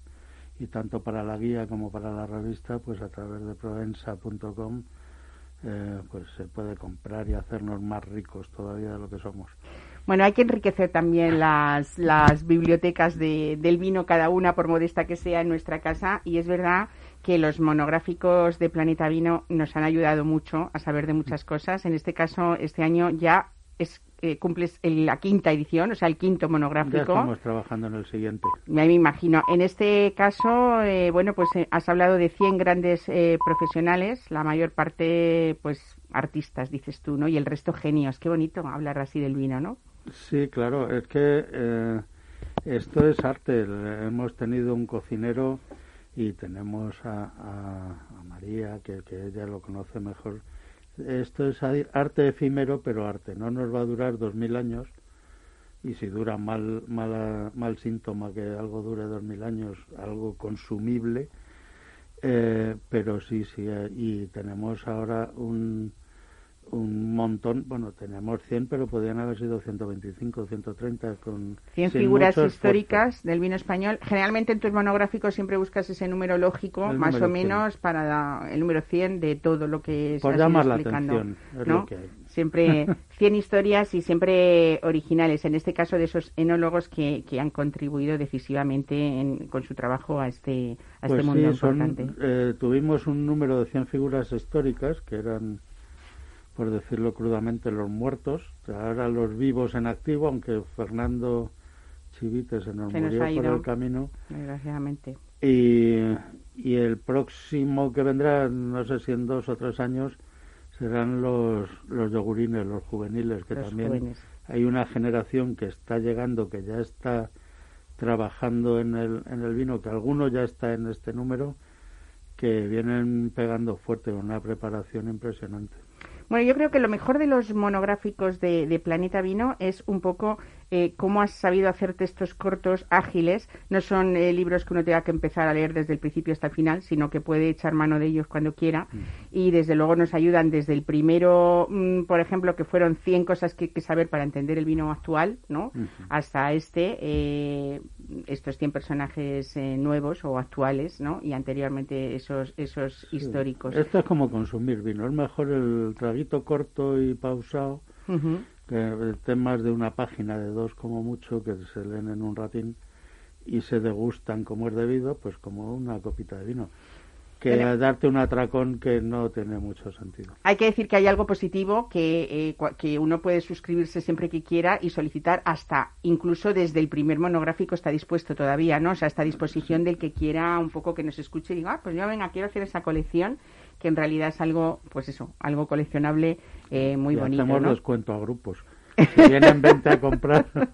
y tanto para la guía como para la revista, pues a través de provenza.com eh, pues se puede comprar y hacernos más ricos todavía de lo que somos. Bueno, hay que enriquecer también las, las bibliotecas de, del vino, cada una, por modesta que sea, en nuestra casa. Y es verdad que los monográficos de Planeta Vino nos han ayudado mucho a saber de muchas cosas. En este caso, este año ya es eh, cumples la quinta edición, o sea, el quinto monográfico. Ya estamos trabajando en el siguiente. Me, me imagino. En este caso, eh, bueno, pues eh, has hablado de 100 grandes profesionales, la mayor parte, pues, artistas, dices tú, ¿no? Y el resto genios. Qué bonito hablar así del vino, ¿no? Sí, claro. Es que esto es arte. Hemos tenido un cocinero y tenemos a, a, María, que, ella lo conoce mejor esto es arte efímero, pero arte. No nos va a durar dos mil años y si dura mal, mal síntoma que algo dure dos mil años, algo consumible, eh, pero sí, sí, eh, y tenemos ahora un, un montón, bueno, tenemos 100, pero podrían haber sido 125, 130 con 100 figuras históricas del vino español. Generalmente en tus monográficos siempre buscas ese número lógico, más o menos para el número 100 de todo lo que Por llamar la atención, ¿no? Siempre 100 historias y siempre originales, en este caso de esos enólogos que, que han contribuido decisivamente con su trabajo a este, a este pues mundo importante. Eh, tuvimos un número de 100 figuras históricas que eran por decirlo crudamente, los muertos. Ahora los vivos en activo, aunque Fernando Chivite se nos murió por el camino. Desgraciadamente. Y, y el próximo que vendrá, no sé si en dos o tres años, serán los, los yogurines, los juveniles, que también hay una generación que está llegando, que ya está trabajando en el, en el vino, que alguno ya está en este número, que vienen pegando fuerte con una preparación impresionante. Bueno, yo creo que lo mejor de los monográficos de, Planeta Vino es un poco eh, cómo has sabido hacer textos cortos, ágiles. No son eh, libros que uno tenga que empezar a leer desde el principio hasta el final, sino que puede echar mano de ellos cuando quiera. Mm. Y desde luego nos ayudan desde el primero, mm, por ejemplo, que fueron 100 cosas que hay que saber para entender el vino actual, ¿no? Hasta este, eh, estos 100 personajes nuevos o actuales, ¿no? Y anteriormente esos, esos históricos. Esto es como consumir vino. Es mejor el traguito corto y pausado que temas de una página de dos como mucho que se leen en un ratín y se degustan como es debido, pues como una copita de vino. Que darte un atracón que no tiene mucho sentido. Hay que decir que hay algo positivo que, eh, que uno puede suscribirse siempre que quiera y solicitar hasta, incluso desde el primer monográfico está dispuesto todavía, ¿no? O sea, está a disposición del que quiera un poco que nos escuche y diga, ah, pues yo venga, quiero hacer esa colección que en realidad es algo, pues eso, algo coleccionable eh, muy bonito. Hacemos descuento a grupos. Si vienen venta a comprar.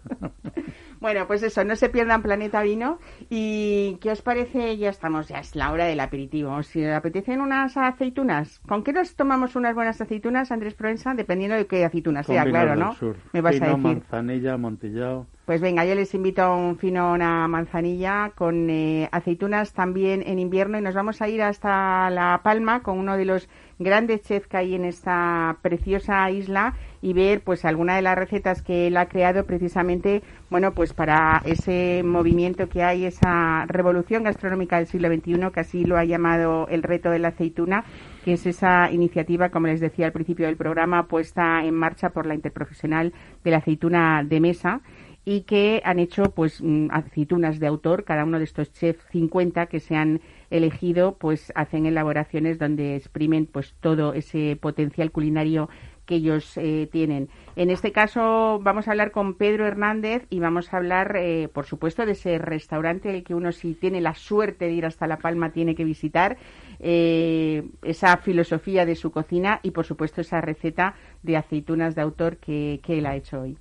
Bueno, pues eso, no se pierdan Planeta Vino. ¿Y qué os parece? Ya estamos, ya es la hora del aperitivo. Si os apetecen unas aceitunas, ¿con qué nos tomamos unas buenas aceitunas, Andrés Proenza? Dependiendo de qué aceitunas sea, claro, ¿no? Me vas a decir. manzanilla, amontillado. Pues venga, yo les invito a un fino una manzanilla con eh, aceitunas también en invierno y nos vamos a ir hasta La Palma con uno de los grandes chefs que hay en esta preciosa isla y ver pues alguna de las recetas que él ha creado precisamente bueno pues para ese movimiento que hay esa revolución gastronómica del siglo XXI que así lo ha llamado el reto de la aceituna que es esa iniciativa como les decía al principio del programa puesta en marcha por la interprofesional de la aceituna de mesa y que han hecho pues mm, aceitunas de autor, cada uno de estos chefs 50 que se han elegido pues hacen elaboraciones donde exprimen pues todo ese potencial culinario que ellos eh, tienen. En este caso vamos a hablar con Pedro Hernández y vamos a hablar, eh, por supuesto, de ese restaurante el que uno si tiene la suerte de ir hasta La Palma tiene que visitar, eh, esa filosofía de su cocina y, por supuesto, esa receta de aceitunas de autor que él ha hecho hoy.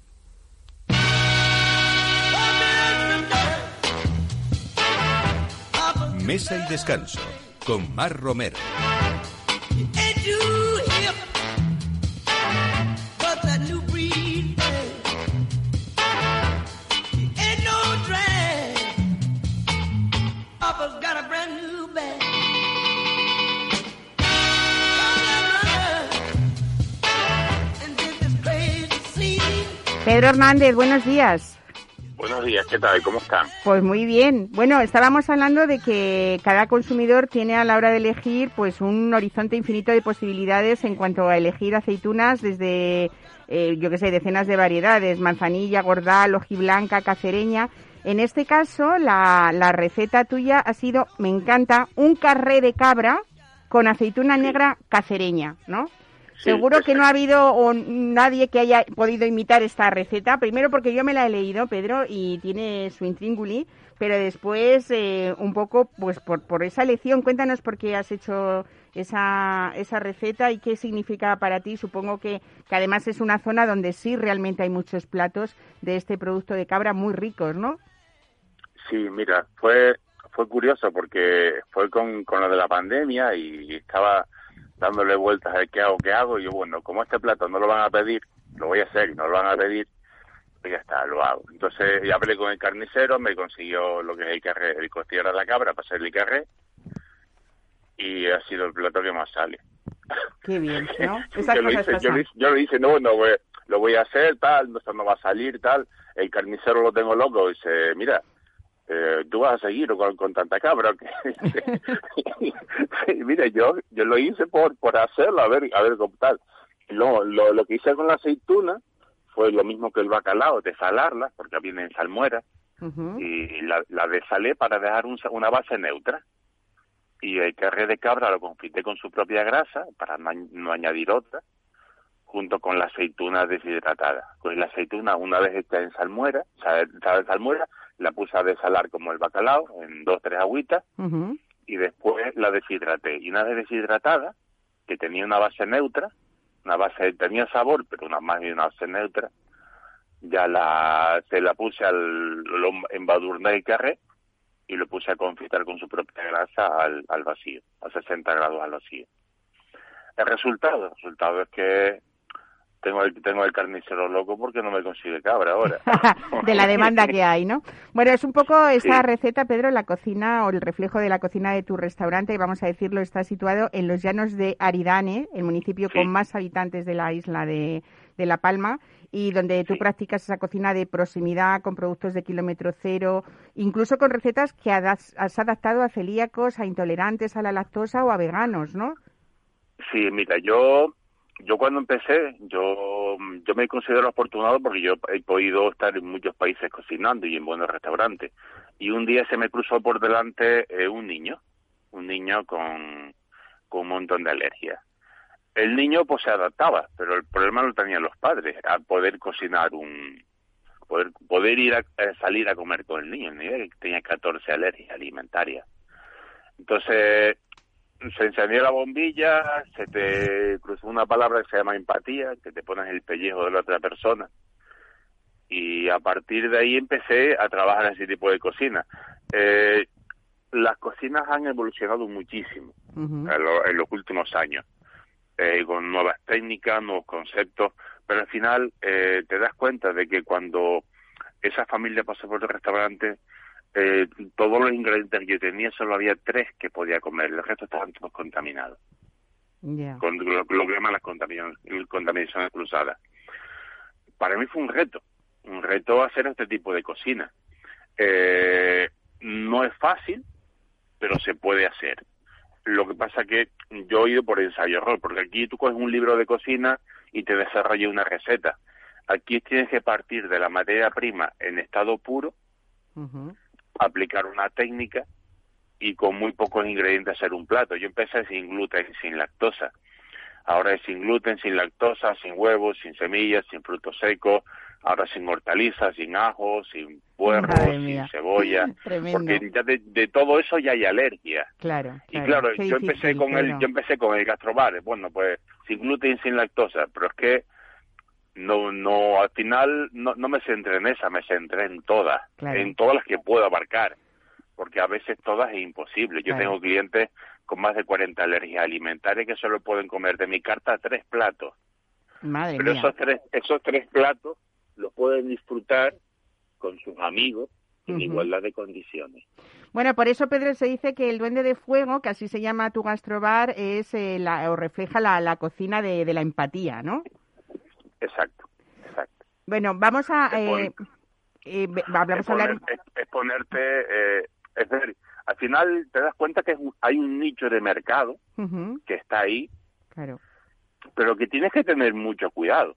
Mesa y descanso con Mar Romero. Pedro Hernández, buenos días. Buenos días, ¿qué tal? ¿Cómo están? Pues muy bien. Bueno, estábamos hablando de que cada consumidor tiene a la hora de elegir pues un horizonte infinito de posibilidades en cuanto a elegir aceitunas desde, eh, yo qué sé, decenas de variedades, manzanilla, gordal, hojiblanca, cacereña. En este caso, la, la receta tuya ha sido, me encanta, un carré de cabra con aceituna negra cacereña, ¿no? Seguro que no ha habido o nadie que haya podido imitar esta receta. Primero porque yo me la he leído, Pedro, y tiene su intrínguli, pero después eh, un poco pues por, por esa lección. Cuéntanos por qué has hecho esa, esa receta y qué significa para ti. Supongo que, que además es una zona donde sí realmente hay muchos platos de este producto de cabra muy ricos, ¿no? Sí, mira, fue fue curioso porque fue con, con lo de la pandemia y estaba dándole vueltas a qué hago, qué hago, y yo, bueno, como este plato no lo van a pedir, lo voy a hacer y no lo van a pedir, pues ya está, lo hago. Entonces ya hablé con el carnicero, me consiguió lo que es el carré, el costillero de la cabra para hacer el carré, y ha sido el plato que más sale. Qué bien, ¿no? yo, lo hice, yo, yo, lo hice, no, no, lo voy a hacer, tal, no, no va a salir, tal. El carnicero lo tengo loco, y dice, mira, eh, tú vas a seguir con, con tanta cabra que mire yo yo lo hice por por hacerlo a ver a ver cómo tal. Lo, lo, lo que hice con la aceituna fue lo mismo que el bacalao de salarla porque viene en salmuera y la, la desalé para dejar una base neutra. Y el carré de cabra lo confité con su propia grasa para no, añadir otra junto con la aceituna deshidratada. Pues la aceituna, una vez está en salmuera, o sea, está en salmuera, la puse a desalar como el bacalao en dos tres agüitas y después la deshidraté. Y una vez deshidratada que tenía una base neutra una base tenía sabor pero una más de una base neutra ya la se la puse al embadurné el carré y lo puse a confitar con su propia grasa al, al vacío a 60 grados al vacío. El resultado el resultado es que tengo el, tengo el carnicero loco porque no me consigue cabra ahora. de la demanda que hay, ¿no? Bueno, es un poco esta receta, Pedro, la cocina o el reflejo de la cocina de tu restaurante, y vamos a decirlo, está situado en los llanos de Aridane, el municipio con más habitantes de la isla de, de La Palma, y donde tú practicas esa cocina de proximidad con productos de kilómetro cero, incluso con recetas que has adaptado a celíacos, a intolerantes a la lactosa o a veganos, ¿no? Sí, mira, yo yo cuando empecé, yo, yo me considero afortunado porque yo he podido estar en muchos países cocinando y en buenos restaurantes. Y un día se me cruzó por delante eh, un niño, un niño con, con un montón de alergias. El niño pues se adaptaba, pero el problema lo tenían los padres, a poder cocinar un, poder, poder ir a, salir a comer con el niño. El niño tenía 14 alergias alimentarias. Entonces, se encendió la bombilla, se te cruzó una palabra que se llama empatía, que te pones el pellejo de la otra persona. Y a partir de ahí empecé a trabajar en ese tipo de cocina. Eh, las cocinas han evolucionado muchísimo en, los últimos años, eh, con nuevas técnicas, nuevos conceptos, pero al final eh, te das cuenta de que cuando esa familia pasó por el restaurante, eh, todos los ingredientes que yo tenía solo había tres que podía comer, el resto estaban todos contaminados. Con lo, que llaman las contaminaciones, cruzadas. Para mí fue un reto, un reto hacer este tipo de cocina. Eh, no es fácil, pero se puede hacer. Lo que pasa que yo he ido por ensayo error, porque aquí tú coges un libro de cocina y te desarrollas una receta. Aquí tienes que partir de la materia prima en estado puro, aplicar una técnica y con muy pocos ingredientes hacer un plato. Yo empecé sin gluten, sin lactosa. Ahora es sin gluten, sin lactosa, sin huevos, sin semillas, sin frutos secos, ahora sin hortalizas, sin ajo, sin puerro, sin cebolla, porque ya de, todo eso ya hay alergia. Claro. Y claro, yo empecé con el yo empecé con el gastrobar, bueno, pues sin gluten, sin lactosa, pero es que no, no, al final no, no me centré en esa, me centré en todas, en todas las que puedo abarcar, porque a veces todas es imposible. Yo tengo clientes con más de 40 alergias alimentarias que solo pueden comer de mi carta tres platos. Madre Pero esos tres, esos tres platos los pueden disfrutar con sus amigos en igualdad de condiciones. Bueno, por eso, Pedro, se dice que el Duende de Fuego, que así se llama tu gastrobar, es eh, la, o refleja la, la cocina de, de la empatía, ¿no? Exacto, exacto. Bueno, vamos a... Eh, eh, hablamos hablar... Es, ponerte... Eh, es decir, al final te das cuenta que hay un nicho de mercado que está ahí, claro. pero que tienes que tener mucho cuidado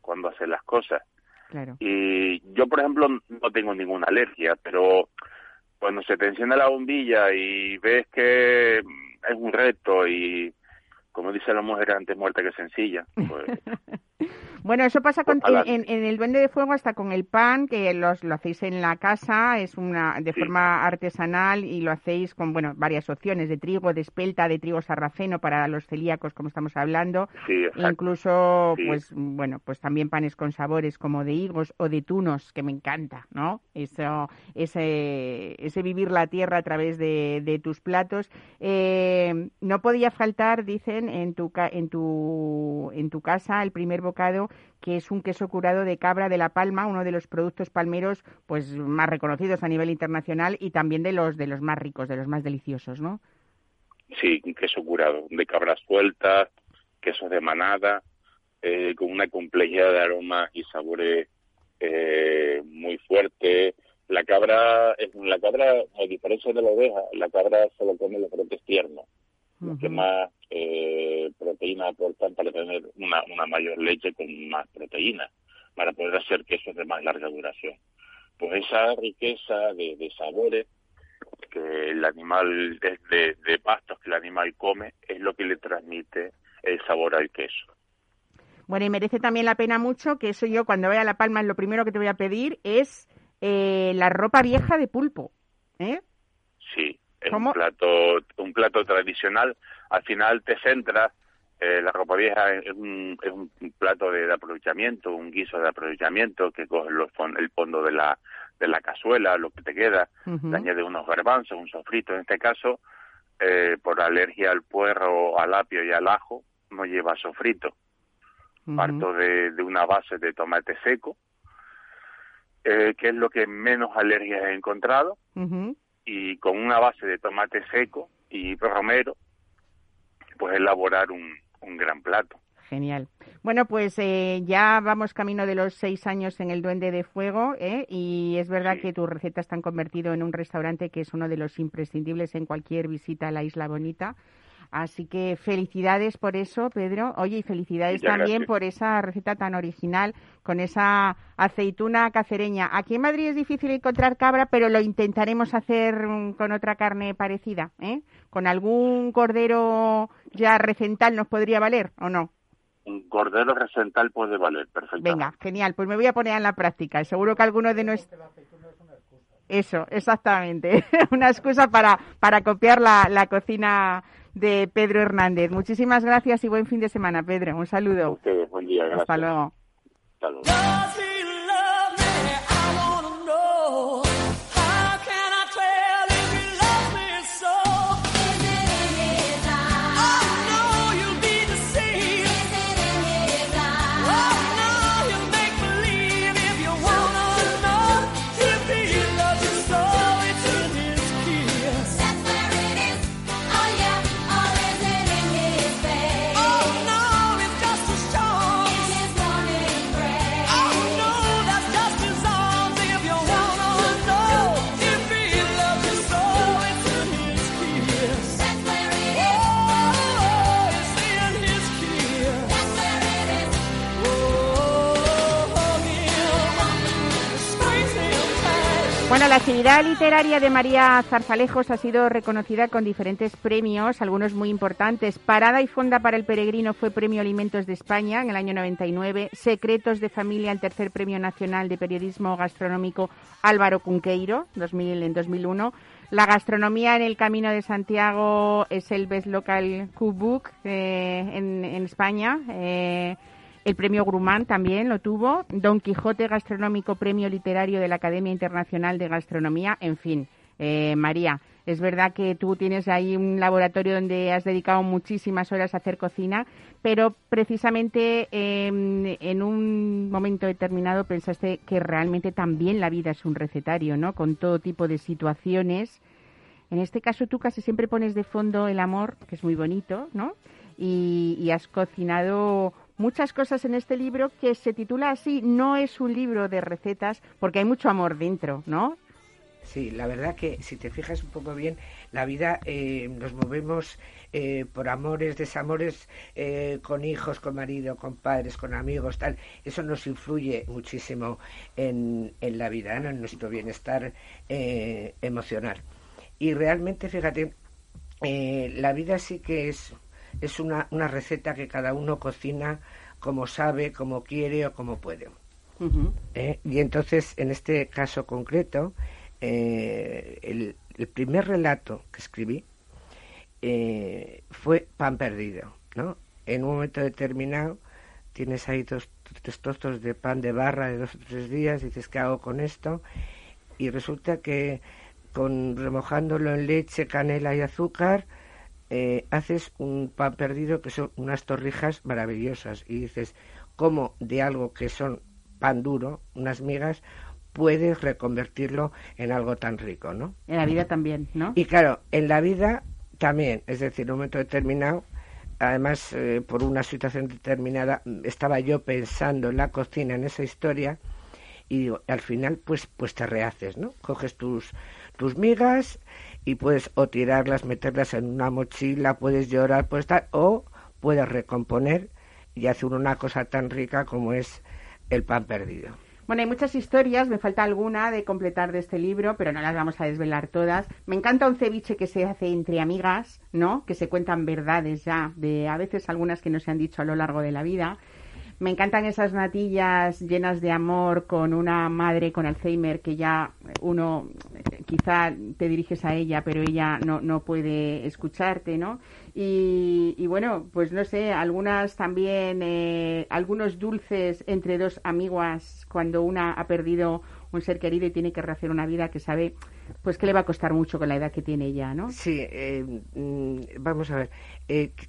cuando haces las cosas. Claro. Y yo, por ejemplo, no tengo ninguna alergia, pero cuando se te enciende la bombilla y ves que es un reto y como dice la mujer antes muerta que sencilla, pues Bueno, eso pasa con, en, el Duende de Fuego hasta con el pan, que los, lo hacéis en la casa, es una de forma artesanal y lo hacéis con, bueno, varias opciones de trigo, de espelta, de trigo sarraceno para los celíacos, como estamos hablando. Sí, Incluso, pues, bueno, pues también panes con sabores como de higos o de tunos, que me encanta, ¿no? Eso, ese, ese vivir la tierra a través de, de tus platos. Eh, no podía faltar, dicen, en tu, en tu, en tu casa el primer bocado que es un queso curado de cabra de La Palma, uno de los productos palmeros pues más reconocidos a nivel internacional y también de los de los más ricos, de los más deliciosos, ¿no? Sí, un queso curado de cabras sueltas, quesos de manada, eh, con una complejidad de aromas y sabores eh, muy fuerte. La cabra, la cabra, a diferencia de la oveja, la cabra solo come los brotes tiernos que más eh, proteína aportan para tener una, una mayor leche con más proteína, para poder hacer quesos de más larga duración. Pues esa riqueza de, de sabores que el animal, de, de pastos que el animal come, es lo que le transmite el sabor al queso. Bueno, y merece también la pena mucho que eso yo cuando vaya a La Palma lo primero que te voy a pedir es eh, la ropa vieja de pulpo. ¿eh? Sí, es un plato, un plato tradicional. Al final te centras, eh, la ropa vieja es un, es un plato de, aprovechamiento, un guiso de aprovechamiento que coge los, el fondo de la, de la cazuela, lo que te queda, te añade unos garbanzos, un sofrito. En este caso, eh, por alergia al puerro, al apio y al ajo, no lleva sofrito. Parto de, de, una base de tomate seco, eh, que es lo que menos alergias he encontrado y con una base de tomate seco y romero, pues elaborar un, un gran plato. Genial. Bueno, pues eh, ya vamos camino de los seis años en el Duende de Fuego ¿eh? y es verdad que tus recetas están convertido en un restaurante que es uno de los imprescindibles en cualquier visita a la Isla Bonita. Así que felicidades por eso, Pedro. Oye, y felicidades también por esa receta tan original con esa aceituna cacereña. Aquí en Madrid es difícil encontrar cabra, pero lo intentaremos hacer mm, con otra carne parecida. ¿eh? ¿Con algún cordero ya recental nos podría valer o no? Un cordero recental puede valer, perfecto. Venga, genial. Pues me voy a poner en la práctica. Seguro que alguno de nuestros... Eso, exactamente. una excusa para, para copiar la, la cocina de Pedro Hernández. Muchísimas gracias y buen fin de semana, Pedro. Un saludo. buen día, gracias. Hasta luego. Hasta luego. La actividad literaria de María Zarzalejos ha sido reconocida con diferentes premios, algunos muy importantes. Parada y Fonda para el Peregrino fue Premio Alimentos de España en el año 99. Secretos de Familia, el tercer Premio Nacional de Periodismo Gastronómico Álvaro Cunqueiro, 2000, en 2001. La gastronomía en el Camino de Santiago es el Best Local Cookbook eh, en, España. Eh, el premio Grumán también lo tuvo. Don Quijote Gastronómico, premio literario de la Academia Internacional de Gastronomía. En fin, eh, María, es verdad que tú tienes ahí un laboratorio donde has dedicado muchísimas horas a hacer cocina, pero precisamente em, en un momento determinado pensaste que realmente también la vida es un recetario, ¿no? Con todo tipo de situaciones. En este caso tú casi siempre pones de fondo el amor, que es muy bonito, ¿no? y has cocinado muchas cosas en este libro que se titula así, no es un libro de recetas, porque hay mucho amor dentro, ¿no? Sí, la verdad que si te fijas un poco bien, la vida eh, nos movemos eh, por amores, desamores, eh, con hijos, con marido, con padres, con amigos, tal. Eso nos influye muchísimo en, en la vida, en nuestro bienestar emocional. Y realmente, fíjate, la vida sí que es, es una, una receta que cada uno cocina como sabe, como quiere o como puede. Y entonces, en este caso concreto, eh, el, primer relato que escribí eh, fue Pan Perdido, ¿no? En un momento determinado tienes ahí dos, tres trozos de pan de barra de dos o tres días, dices, ¿qué hago con esto? Y resulta que con remojándolo en leche, canela y azúcar, eh, haces un pan perdido que son unas torrijas maravillosas. Y dices, ¿cómo de algo que son pan duro, unas migas, puedes reconvertirlo en algo tan rico, ¿no? En la vida también, ¿no? Y claro, en la vida también, es decir, en un momento determinado, además eh, por una situación determinada, estaba yo pensando en la cocina, en esa historia, y al final pues pues te rehaces, ¿no? Coges tus tus migas y puedes o tirarlas, meterlas en una mochila, puedes llorar, puedes estar, o puedes recomponer y hacer una cosa tan rica como es el pan perdido. Bueno, hay muchas historias, me falta alguna de completar de este libro, pero no las vamos a desvelar todas. Me encanta un ceviche que se hace entre amigas, ¿no? Que se cuentan verdades ya, de a veces algunas que no se han dicho a lo largo de la vida. Me encantan esas natillas llenas de amor con una madre con Alzheimer que ya uno eh, quizá te diriges a ella, pero ella no, no puede escucharte, ¿no? Y, bueno, pues no sé, algunas también, eh, algunos dulces entre dos amiguas cuando una ha perdido un ser querido y tiene que rehacer una vida que sabe pues que le va a costar mucho con la edad que tiene ella, ¿no? Sí, eh, mm, vamos a ver.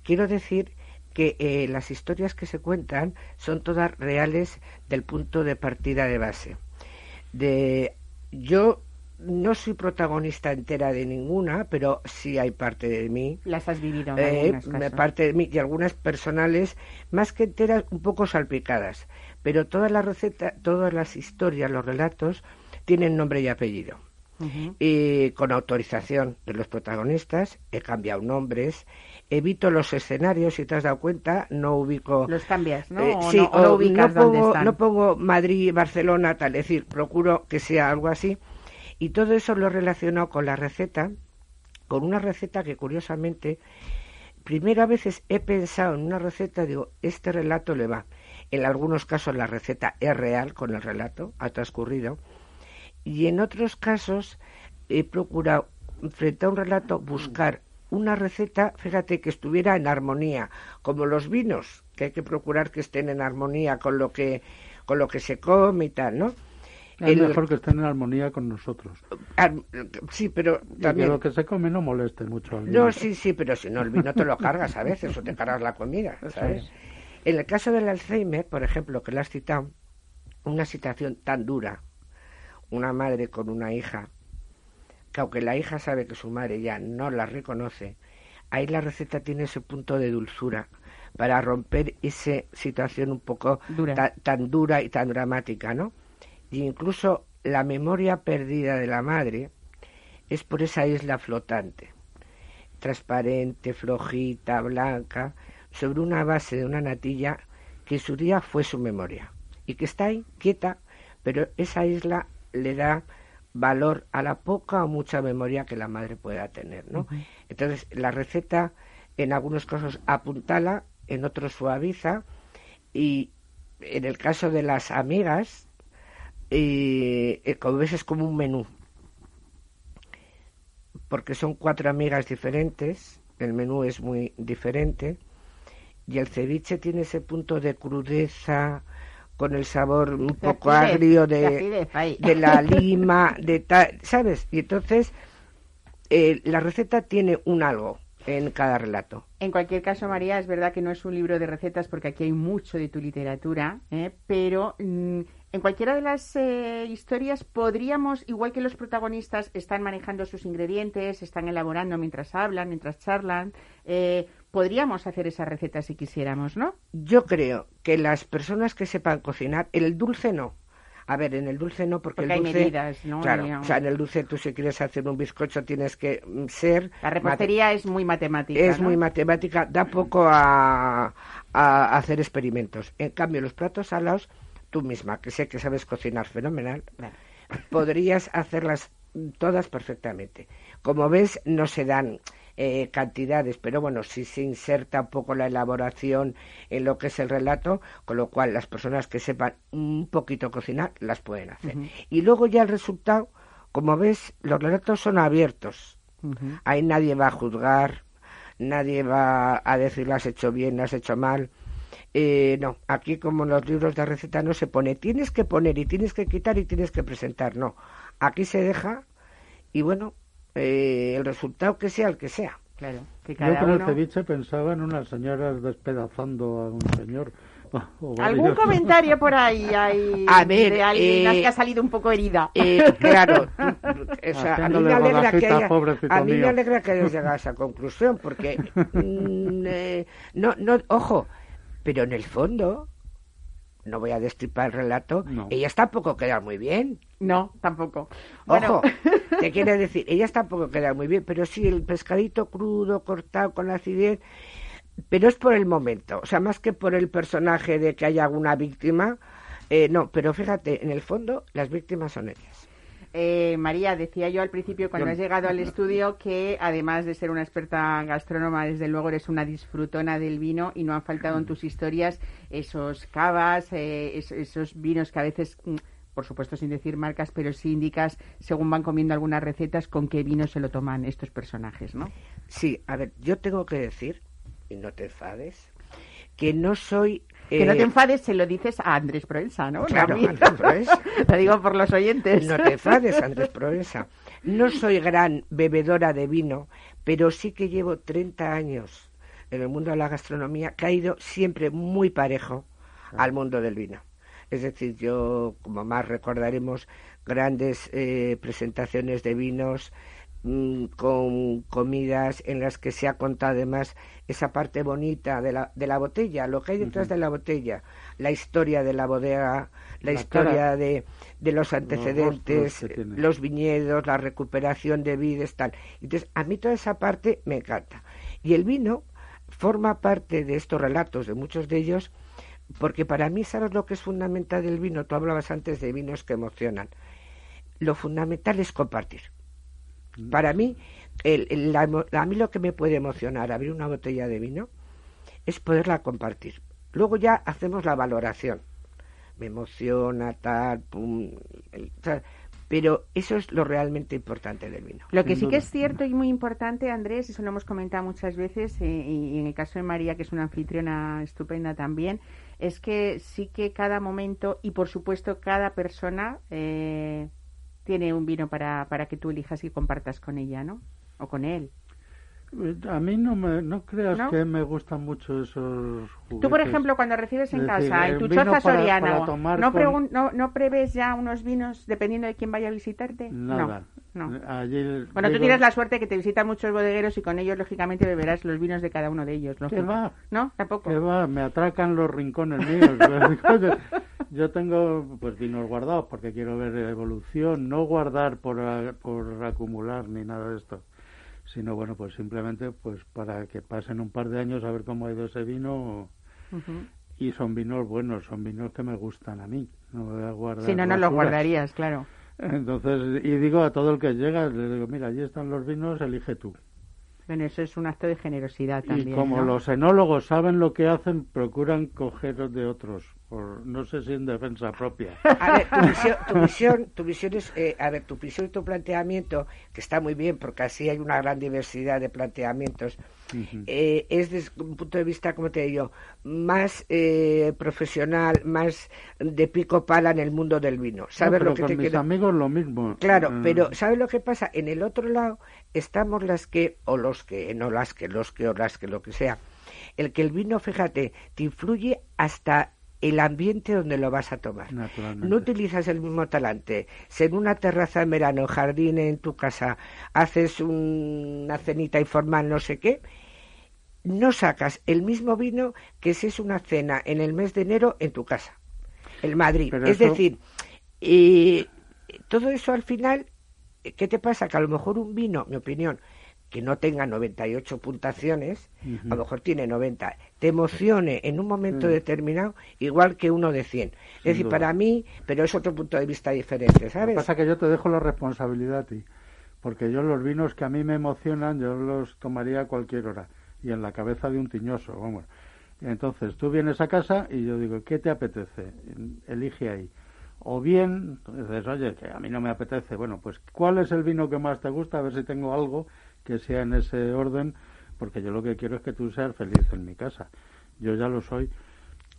quiero decir que eh, las historias que se cuentan son todas reales del punto de partida de base. De yo no soy protagonista entera de ninguna, pero sí hay parte de mí. Las has vivido. En eh, parte de mí y algunas personales, más que enteras, un poco salpicadas. Pero todas las recetas, todas las historias, los relatos, tienen nombre y apellido. Y con autorización de los protagonistas, he cambiado nombres, evito los escenarios, si te has dado cuenta, no ubico... Los cambias, ¿no? Eh, sí, no, ubicas pongo, no pongo Madrid, Barcelona, tal, es decir, procuro que sea algo así. Y todo eso lo relaciono con la receta, con una receta que curiosamente, primero a veces he pensado en una receta, digo, este relato le va. En algunos casos la receta es real con el relato, ha transcurrido. Y en otros casos he procurado, frente a un relato, buscar una receta, fíjate, que estuviera en armonía, como los vinos, que hay que procurar que estén en armonía con lo que, con lo que se come y tal, ¿no? Es mejor que estén en armonía con nosotros. sí, pero también... que lo que se come no moleste mucho al vino. No, sí, sí, pero si no, el vino te lo cargas a veces, o te cargas la comida, ¿sabes? En el caso del Alzheimer, por ejemplo, que le has citado, una situación tan dura, una madre con una hija que aunque la hija sabe que su madre ya no la reconoce, ahí la receta tiene ese punto de dulzura para romper esa situación un poco tan dura y tan dramática, ¿no? Y incluso la memoria perdida de la madre es por esa isla flotante, transparente, flojita, blanca, sobre una base de una natilla que su día fue su memoria y que está ahí quieta, pero esa isla le da valor a la poca o mucha memoria que la madre pueda tener, ¿no? Entonces, la receta en algunos casos apuntala, en otros suaviza y en el caso de las amigas, y, eh, como ves es como un menú, porque son cuatro amigas diferentes, el menú es muy diferente y el ceviche tiene ese punto de crudeza, con el sabor un poco agrio de, de, la lima, de tal, ¿sabes? Y entonces eh, la receta tiene un algo en cada relato. En cualquier caso, María, es verdad que no es un libro de recetas porque aquí hay mucho de tu literatura, ¿eh? pero mm, en cualquiera de las eh, historias podríamos, igual que los protagonistas están manejando sus ingredientes, están elaborando mientras hablan, mientras charlan, eh, podríamos hacer esa receta si quisiéramos, ¿no? Yo creo que las personas que sepan cocinar, el dulce no. A ver, en el dulce no, porque, el dulce. Hay medidas, ¿no? Claro, o sea, en el dulce tú si quieres hacer un bizcocho tienes que mm, ser. La repostería es muy matemática. Es muy matemática, da poco a, a, hacer experimentos. En cambio, los platos salados, tú misma, que sé que sabes cocinar fenomenal, podrías hacerlas todas perfectamente. Como ves, no se dan eh, cantidades, pero bueno, sí se inserta un poco la elaboración en lo que es el relato, con lo cual las personas que sepan un poquito cocinar las pueden hacer. Y luego ya el resultado, como ves, los relatos son abiertos. Ahí nadie va a juzgar, nadie va a decir lo has hecho bien, lo has hecho mal. Eh, no, aquí como en los libros de receta no se pone, tienes que poner y tienes que quitar y tienes que presentar, no. Aquí se deja y bueno, eh, el resultado que sea el que sea. Claro, que cada Yo con el ceviche pensaba en unas señoras despedazando a un señor. ¿Algún comentario por ahí hay a ver, de alguien eh, que ha salido un poco herida? Eh, claro, o sea, a mí me alegra que haya, a mí me alegra que hayas llegado a esa conclusión, porque mm, eh, no, no, ojo, pero en el fondo no voy a destripar el relato, ellas tampoco quedan muy bien. No, tampoco. Ojo, te quiere decir, ellas tampoco quedan muy bien, pero sí el pescadito crudo, cortado con la acidez, pero es por el momento, o sea, más que por el personaje de que haya alguna víctima, eh, no, pero fíjate, en el fondo las víctimas son ellas. Eh, María, decía yo al principio cuando has llegado al estudio que además de ser una experta gastrónoma, desde luego eres una disfrutona del vino y no han faltado en tus historias esos cavas, eh, esos vinos que a veces mm, por supuesto sin decir marcas, pero sí indicas, según van comiendo algunas recetas, con qué vino se lo toman estos personajes, ¿no? Sí, a ver, yo tengo que decir, y no te enfades, que no soy que no te eh, enfades, se lo dices a Andrés Proensa, ¿no? Claro, Andrés Proensa. lo digo por los oyentes. No te enfades, Andrés Proensa. No soy gran bebedora de vino, pero sí que llevo 30 años en el mundo de la gastronomía, que ha ido siempre muy parejo al mundo del vino. Es decir, yo, como más recordaremos, grandes eh, presentaciones de vinos, con comidas en las que se ha contado además esa parte bonita de la, de la botella, lo que hay detrás de la botella, la historia de la bodega, la, historia de, de, los antecedentes, los, viñedos, la recuperación de vides, tal. Entonces, a mí toda esa parte me encanta. Y el vino forma parte de estos relatos, de muchos de ellos, porque para mí, ¿sabes lo que es fundamental del vino? Tú hablabas antes de vinos que emocionan. Lo fundamental es compartir para mí, el, a mí lo que me puede emocionar abrir una botella de vino es poderla compartir. Luego ya hacemos la valoración. Me emociona, tal, pum, pero eso es lo realmente importante del vino. Lo que sí que es cierto y muy importante, Andrés, eso lo hemos comentado muchas veces, eh, y en el caso de María, que es una anfitriona estupenda también, es que sí que cada momento y por supuesto cada persona eh, tiene un vino para, para que tú elijas y compartas con ella, ¿no? O con él. A mí no me no creas que me gustan mucho esos juguetes. Tú, por ejemplo, cuando recibes en casa, en tu choza soriana, ¿no, no, ¿no preves ya unos vinos dependiendo de quién vaya a visitarte? Nada. No. bueno, tú tienes la suerte que te visitan muchos bodegueros y con ellos, lógicamente, beberás los vinos de cada uno de ellos. ¿Qué va? ¿No? Tampoco. ¿Qué va? Me atracan los rincones míos. Yo tengo pues vinos guardados porque quiero ver evolución, no guardar por, por acumular ni nada de esto sino bueno, pues simplemente pues para que pasen un par de años a ver cómo ha ido ese vino y son vinos buenos, son vinos que me gustan a mí, no voy a guardar. Si no, no los guardarías, claro. Entonces, y digo a todo el que llega, le digo, mira, allí están los vinos, elige tú. Bueno, eso es un acto de generosidad también. Y como los enólogos saben lo que hacen, procuran coger de otros no sé si en defensa propia. A ver, tu visión, tu visión, tu visión es, eh, a ver, tu visión y tu planteamiento, que está muy bien porque así hay una gran diversidad de planteamientos, eh, es desde un punto de vista, como te digo, más eh, profesional, más de pico pala en el mundo del vino. ¿Sabes lo que con mis amigos lo mismo. Claro, pero ¿sabes lo que pasa? En el otro lado estamos las que, o los que, no las que, los que, o las que, lo que sea. El que el vino, fíjate, te influye hasta el ambiente donde lo vas a tomar. No utilizas el mismo talante. Si en una terraza en verano, jardín en tu casa, haces una cenita informal, no sé qué, no sacas el mismo vino que si es una cena en el mes de enero en tu casa, el Madrid. es decir, Y todo eso al final, ¿qué te pasa? Que a lo mejor un vino, mi opinión, que no tenga 98 puntuaciones, a lo mejor tiene 90, te emocione en un momento mm. determinado igual que uno de 100. es decir, para mí, pero es otro punto de vista diferente, ¿sabes? Lo que pasa que yo te dejo la responsabilidad a ti, porque yo los vinos que a mí me emocionan, yo los tomaría a cualquier hora y en la cabeza de un tiñoso, vamos. Entonces tú vienes a casa y yo digo, ¿qué te apetece? Elige ahí. O bien, dices, oye, que a mí no me apetece. Bueno, pues ¿cuál es el vino que más te gusta? A ver si tengo algo que sea en ese orden, porque yo lo que quiero es que tú seas feliz en mi casa. Yo ya lo soy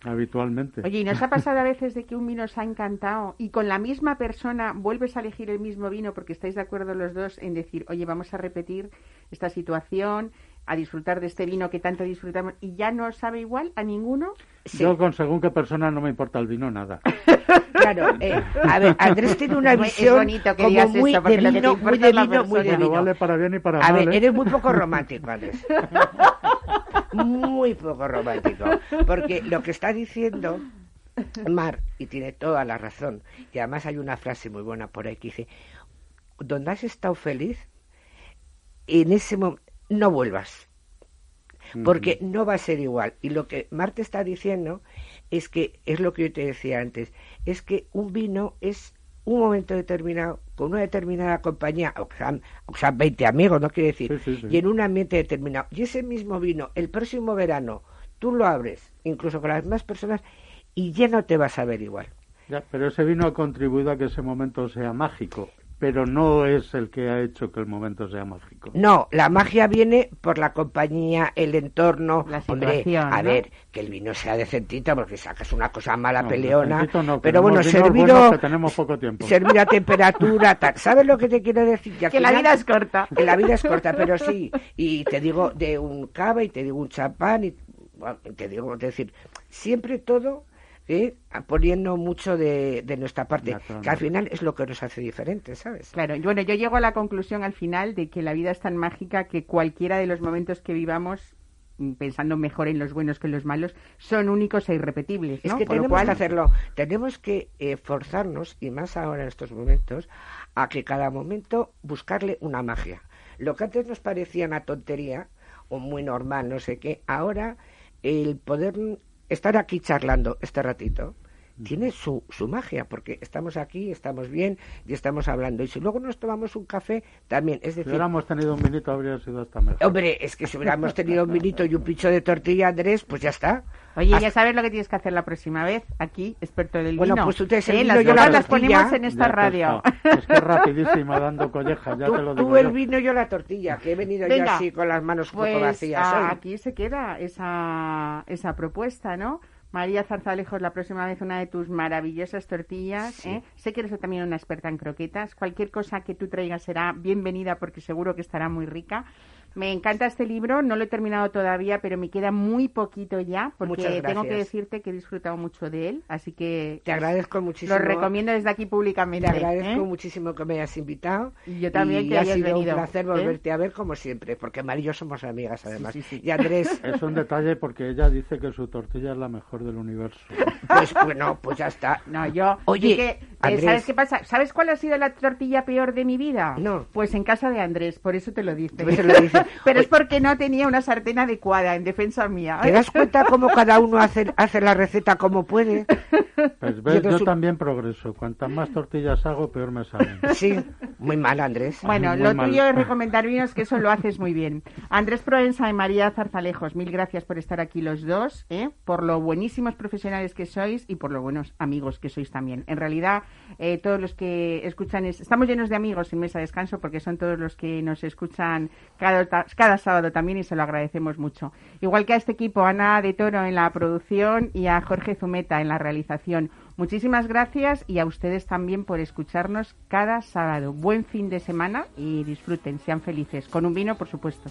habitualmente. Oye, ¿y nos ha pasado a veces de que un vino os ha encantado y con la misma persona vuelves a elegir el mismo vino porque estáis de acuerdo los dos en decir, oye, vamos a repetir esta situación, a disfrutar de este vino que tanto disfrutamos y ya no sabe igual a ninguno? Yo con según qué persona no me importa el vino nada. claro, eh, a ver, Andrés tiene una visión como muy, de vino, muy de vino, muy de vino. vale para bien y para a mal. A ver, ¿eh? eres muy poco romántico, Andrés. muy poco romántico. Porque lo que está diciendo Mar, y tiene toda la razón, y además hay una frase muy buena por ahí que dice, donde has estado feliz, en ese momento no vuelvas, porque no va a ser igual. Y lo que Marte está diciendo es que, es lo que yo te decía antes, es que un vino es un momento determinado, con una determinada compañía, o sean, o sean 20 amigos, no quiere decir, y en un ambiente determinado. Y ese mismo vino, el próximo verano, tú lo abres, incluso con las mismas personas, y ya no te vas a ver igual. Ya, pero ese vino ha contribuido a que ese momento sea mágico pero no es el que ha hecho que el momento sea mágico. No, la magia viene por la compañía, el entorno. La situación, a ver, que el vino sea decentito, porque sacas una cosa mala peleona. pero bueno, servido. tenemos poco tiempo. Servir a temperatura, tal. ¿Sabes lo que te quiero decir? Que, la vida es corta. Que la vida es corta, pero sí. Y te digo de un cava y te digo un champán y te digo, es decir, siempre todo ¿eh? poniendo mucho de, nuestra parte, que al final es lo que nos hace diferentes, ¿sabes? Claro, bueno, yo llego a la conclusión al final de que la vida es tan mágica que cualquiera de los momentos que vivamos mm, pensando mejor en los buenos que en los malos, son únicos e irrepetibles. Es que tenemos que hacerlo, tenemos que eh, forzarnos, y más ahora en estos momentos, a que cada momento buscarle una magia. Lo que antes nos parecía una tontería, o muy normal, no sé qué, ahora el poder estar aquí charlando este ratito tiene su, su magia, porque estamos aquí, estamos bien y estamos hablando. Y si luego nos tomamos un café, también, es decir... Si hubiéramos tenido un minuto, habría sido hasta mejor. Hombre, es que si hubiéramos tenido un minuto y un picho de tortilla, Andrés, pues ya está. Oye, ya sabes lo que tienes que hacer la próxima vez, aquí, experto del bueno, vino. pues ustedes el vino, yo las ponemos en esta radio. Es que es rapidísima, dando collejas, ya tú, te lo digo Tú el vino, yo la tortilla, que he venido yo así con las manos un poco pues, vacías. aquí se queda esa, esa propuesta, ¿no? María Zarzalejos, la próxima vez una de tus maravillosas tortillas. ¿eh? Sé que eres también una experta en croquetas. Cualquier cosa que tú traigas será bienvenida porque seguro que estará muy rica. Me encanta este libro, no lo he terminado todavía, pero me queda muy poquito ya, porque tengo que decirte que he disfrutado mucho de él, así que... Te agradezco muchísimo. Lo recomiendo desde aquí públicamente. Te agradezco ¿eh? muchísimo que me hayas invitado. Y yo también que ha hayas sido venido. un placer ¿eh? volverte a ver como siempre, porque María y yo somos amigas además. y Andrés... Es un detalle porque ella dice que su tortilla es la mejor del universo. Pues bueno, pues ya está. No, yo... Oye, eh, ¿sabes qué pasa? ¿Sabes cuál ha sido la tortilla peor de mi vida? No. Pues en casa de Andrés, por eso te lo dice. Lo dice. Pero es porque no tenía una sartén adecuada en defensa mía. ¿Te das cuenta cómo cada uno hace, hace la receta como puede? Pues ves, yo, también progreso. Cuantas más tortillas hago, peor me salen. Sí, muy mal, Andrés. Bueno, lo tuyo es recomendar vinos, que eso lo haces muy bien. Andrés Proenza y María Zarzalejos, mil gracias por estar aquí los dos, ¿eh? por lo buenísimos profesionales que sois y por lo buenos amigos que sois también. En realidad, eh, todos los que escuchan, estamos llenos de amigos en Mesa de Descanso porque son todos los que nos escuchan cada, cada sábado también y se lo agradecemos mucho. Igual que a este equipo, Ana de Toro en la producción y a Jorge Zumeta en la realización. Muchísimas gracias y a ustedes también por escucharnos cada sábado. Buen fin de semana y disfruten, sean felices. Con un vino, por supuesto.